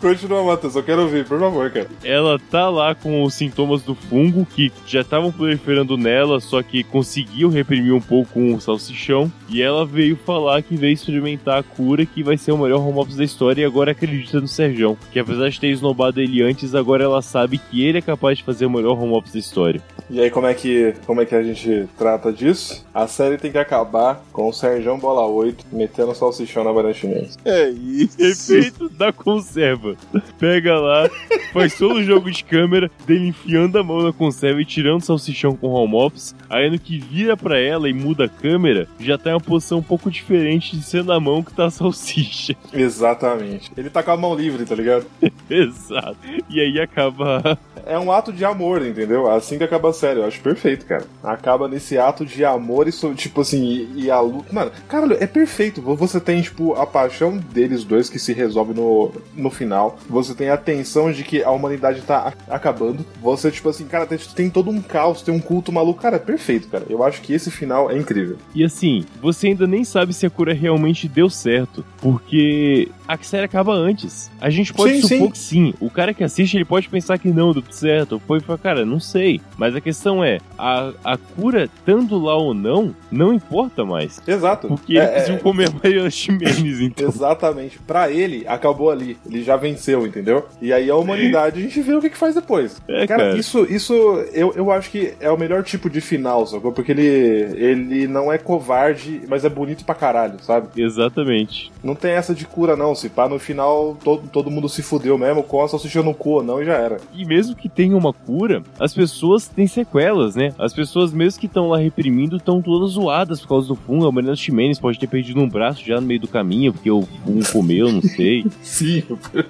Continua, Matheus. Eu quero ouvir, por favor, cara. ela tá lá com os sintomas do fungo que já estavam proliferando nela, só que conseguiu reprimir um pouco com o salsichão. E ela veio falar que veio experimentar a cura, que vai ser o melhor home office da história. E agora acredita no Serjão. Que apesar de ter esnobado ele antes, agora ela sabe que ele é capaz de fazer o melhor home office da história. E aí, como é que, como é que a gente trata disso? A série tem que acabar com o Serjão Bola 8 metendo salsichão na Mariana Chinês. É isso. Efeito da conserva. Pega lá, faz todo o jogo de câmera dele enfiando a mão na conserva e tirando o salsichão com home office. Aí no que vira pra ela e muda a câmera, já tá em uma posição um pouco diferente de ser na mão que tá a salsicha. Exatamente. Ele tá com a mão livre, tá ligado? Exato. E aí acaba. É um ato de amor, entendeu? Assim que acaba a série. Eu acho perfeito, cara. Acaba nesse ato de amor e, tipo assim, e, e a luta. Mano, caralho, é perfeito. Você tem, tipo, a paixão deles dois que se resolve no, no final. Final. Você tem a tensão de que a humanidade tá acabando. Você, tipo assim, cara, tem, tem todo um caos, tem um culto maluco. Cara, é perfeito, cara. Eu acho que esse final é incrível. E assim, você ainda nem sabe se a cura realmente deu certo, porque a série acaba antes. A gente pode Sim, supor sim. que sim. O cara que assiste, ele pode pensar que não, deu certo. Foi, foi, cara, não sei. Mas a questão é, a, a cura, estando lá ou não, não importa mais. Exato. Porque É, eles iam é, comer a Mariana Ximenes, então. Exatamente. Pra ele, acabou ali. Ele já venceu, entendeu? E aí a humanidade, a gente vê o que, que faz depois. É, cara, cara. isso, isso eu, eu acho que é o melhor tipo de final, sacou? Porque ele, ele não é covarde, mas é bonito pra caralho, sabe? Exatamente. Não tem essa de cura, não. Se pá, no final todo, todo mundo se fudeu mesmo, com a salsicha no cu ou não, e já era. E mesmo que tenha uma cura, as pessoas têm sequelas, né? As pessoas, mesmo que estão lá reprimindo, estão todas zoadas por causa do fungo. A Mariana Ximenes pode ter perdido um braço já no meio do caminho, porque o fungo comeu, não sei. Sim,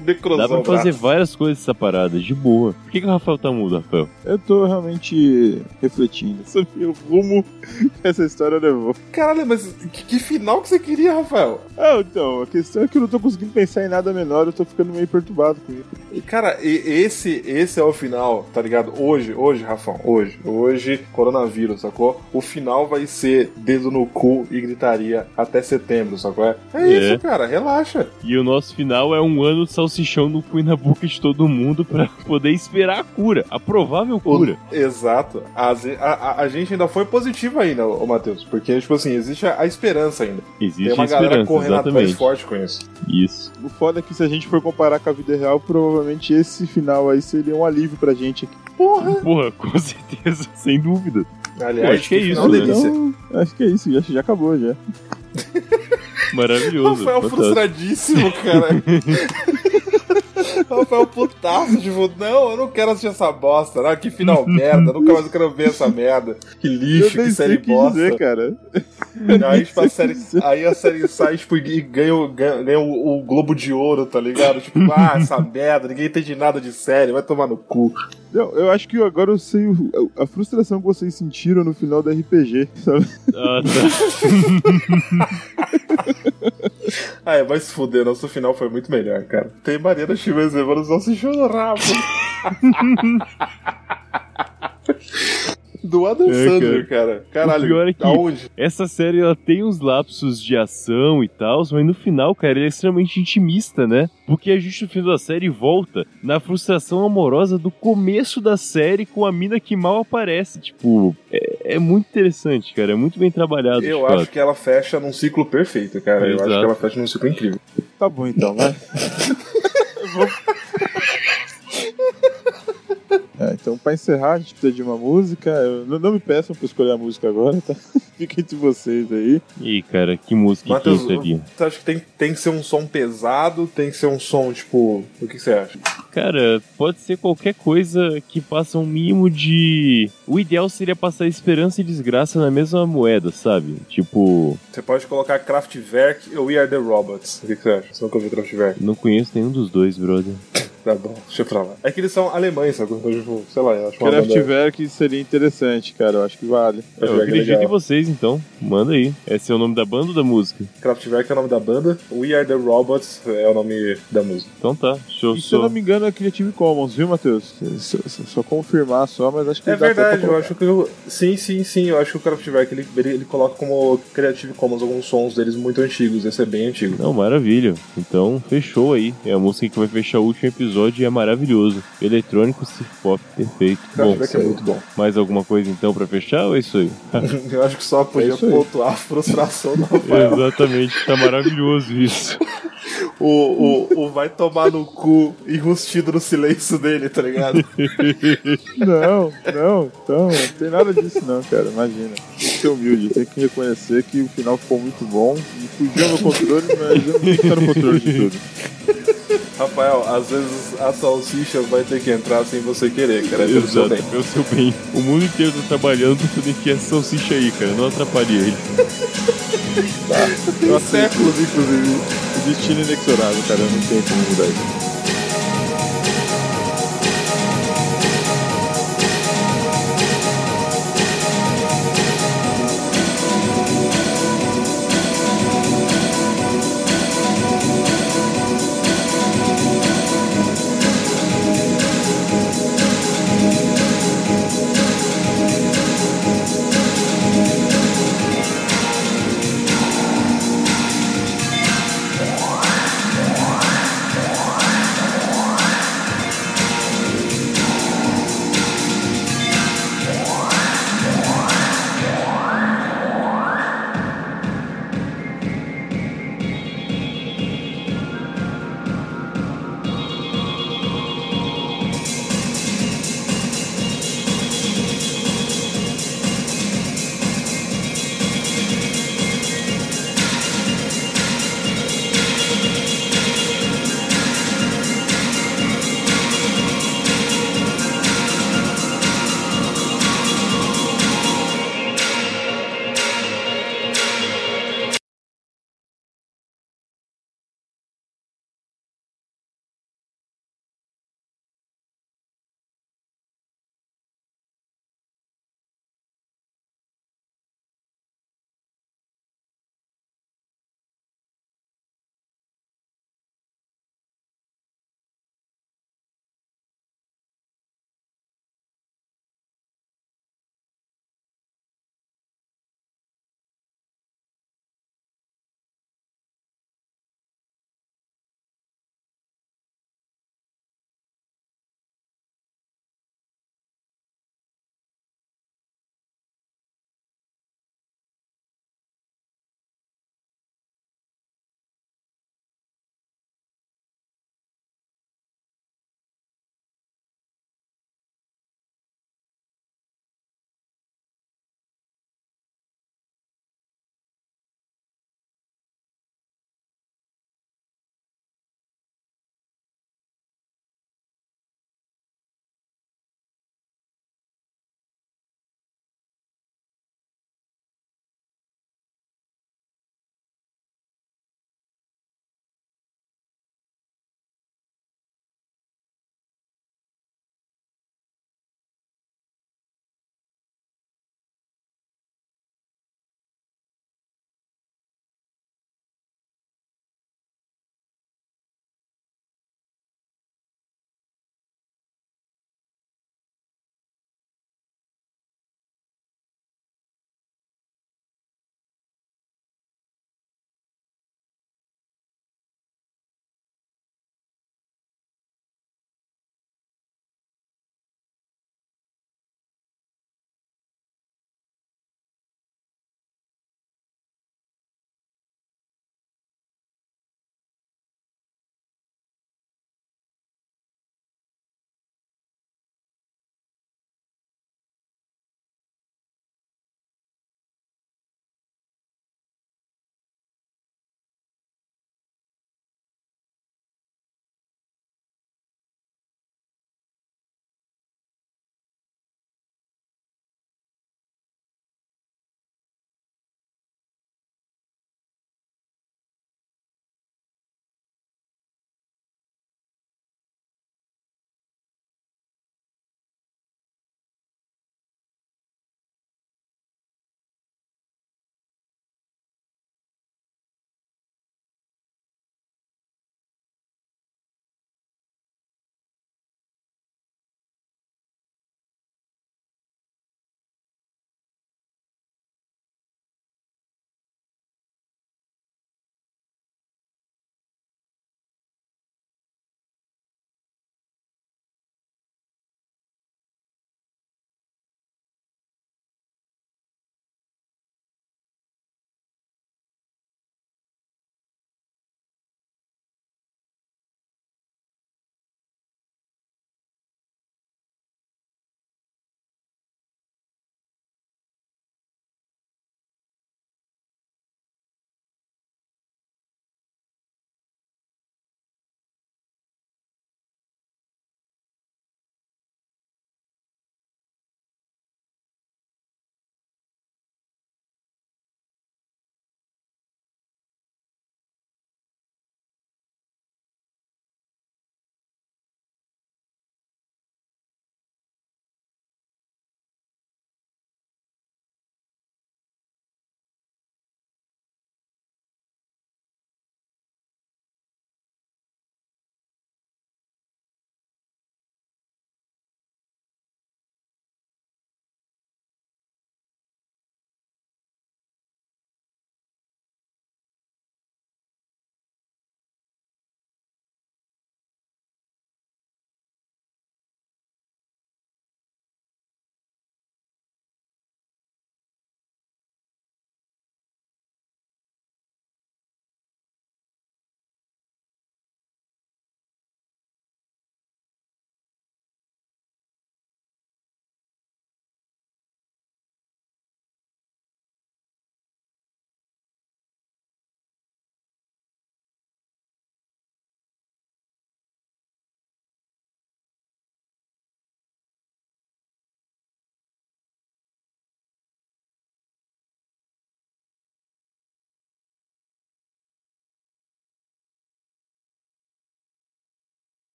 Dá necrosão. pra fazer várias coisas essa parada, de boa. Por que, que o Rafael tá mudo, Rafael? Eu tô realmente refletindo sobre o rumo que essa história levou. Caralho, mas que, que final que você queria, Rafael? Ah, então, a questão é que eu não tô conseguindo pensar em nada menor, eu tô ficando meio perturbado com isso. E, Cara, e- esse, esse é o final, tá ligado? Hoje, hoje, Rafão, hoje, hoje, coronavírus, sacou? O final vai ser dedo no cu e gritaria até setembro, sacou? É, é É. isso, cara, relaxa. E o nosso final é um ano de salsichão no cu e na boca de todo mundo pra poder esperar a cura, a provável O- cura. Exato. A, a, a- gente ainda foi positivo ainda, ô Matheus, porque, tipo assim, existe a, a esperança ainda. Existe Tem uma a galera esperança, correndo atrás exatamente. forte com isso. Isso. O foda é que se a gente for comparar com a vida real, provavelmente esse final aí seria um alívio pra gente aqui. Porra! Porra, com certeza, sem dúvida. Aliás, acho que é isso, final né? delícia. Então, acho que é isso, já, já acabou já. Maravilhoso. Rafael fantástico. frustradíssimo, cara. Rafael putaço, tipo, não, eu não quero assistir essa bosta, não, que final merda, nunca mais eu quero ver essa merda. Que lixo, que série que bosta. dizer, cara. Aí, tipo, a série, aí a série sai, tipo, e ganha, o- ganha, ganha o, o Globo de Ouro, tá ligado? Tipo, ah, essa merda, ninguém entende nada de série, vai tomar no cu. Não, eu acho que agora eu sei o- a frustração que vocês sentiram no final do RPG, sabe? Ah, tá. Ah, é, vai se fuder, nosso final foi muito melhor, cara. Tem Chimenez levando os nossos no rabo. Do Adam É, Sandler, cara. Caralho, O pior é que- aonde? Essa série ela tem uns lapsos de ação e tal, mas no final, cara, ele é extremamente intimista, né? Porque a gente no final da série volta na frustração amorosa do começo da série com a mina que mal aparece. Tipo, é, é muito interessante, cara. É muito bem trabalhado. Eu fato. acho que ela fecha num ciclo perfeito, cara. Eu Exato. acho que ela fecha num ciclo incrível. Tá bom então, vai. 僕 então, pra encerrar, a gente precisa de uma música. Eu- não, não me peçam pra escolher a música agora, tá? Fica entre vocês aí. Ih, cara, que música Matheus, que entraria? você acha que tem, tem que ser um som pesado? Tem que ser um som, tipo. O que você acha? Cara, pode ser qualquer coisa que faça um mínimo de. O ideal seria passar esperança e desgraça na mesma moeda, sabe? Tipo, Você pode colocar Kraftwerk ou We Are the Robots. O que que você acha? Você nunca ouviu Kraftwerk? não conheço nenhum dos dois, brother. Tá bom, deixa eu lá. É que eles são alemães, sabe? Então, tipo, sei lá, eu acho uma banda... Kraftwerk seria interessante, cara. Eu acho que vale. Eu Kraftwerk é acredito em vocês, então. Manda aí. Esse é o nome da banda ou da música? Kraftwerk é o nome da banda, We Are the Robots é o nome da música. Então tá. Deixa eu E se eu não me engano é Creative Commons, viu, Matheus? Só, só- só confirmar só, mas acho que É verdade, eu acho que. Eu... Sim, sim, sim, eu acho que o Kraftwerk ele, ele, ele coloca como Creative Commons alguns sons deles muito antigos, esse é bem antigo. Não, maravilha. Então, fechou aí. É a música que vai fechar o último episódio e é maravilhoso. Eletrônico, pop, perfeito. Bom, é muito bom. mais alguma coisa então pra fechar ou é isso aí? Eu acho que só podia É pontuar a frustração do Rafael. Exatamente, tá maravilhoso isso. o, o, o vai tomar no cu enrustido no silêncio dele, tá ligado? Não, não, então, não tem nada disso não, cara. Imagina. Tem que ser humilde, tem que reconhecer que o final ficou muito bom. E fugiu meu controle, mas eu não estar no controle de tudo. Rafael, às vezes a salsicha vai ter que entrar sem você querer, cara. É pelo seu Exato, bem. pelo seu bem. O mundo inteiro tá trabalhando pra poder enfiar essa salsicha aí, cara. Não atrapalhe ele. Tem séculos, inclusive. O destino inexorável, cara. Eu não tenho como mudar isso.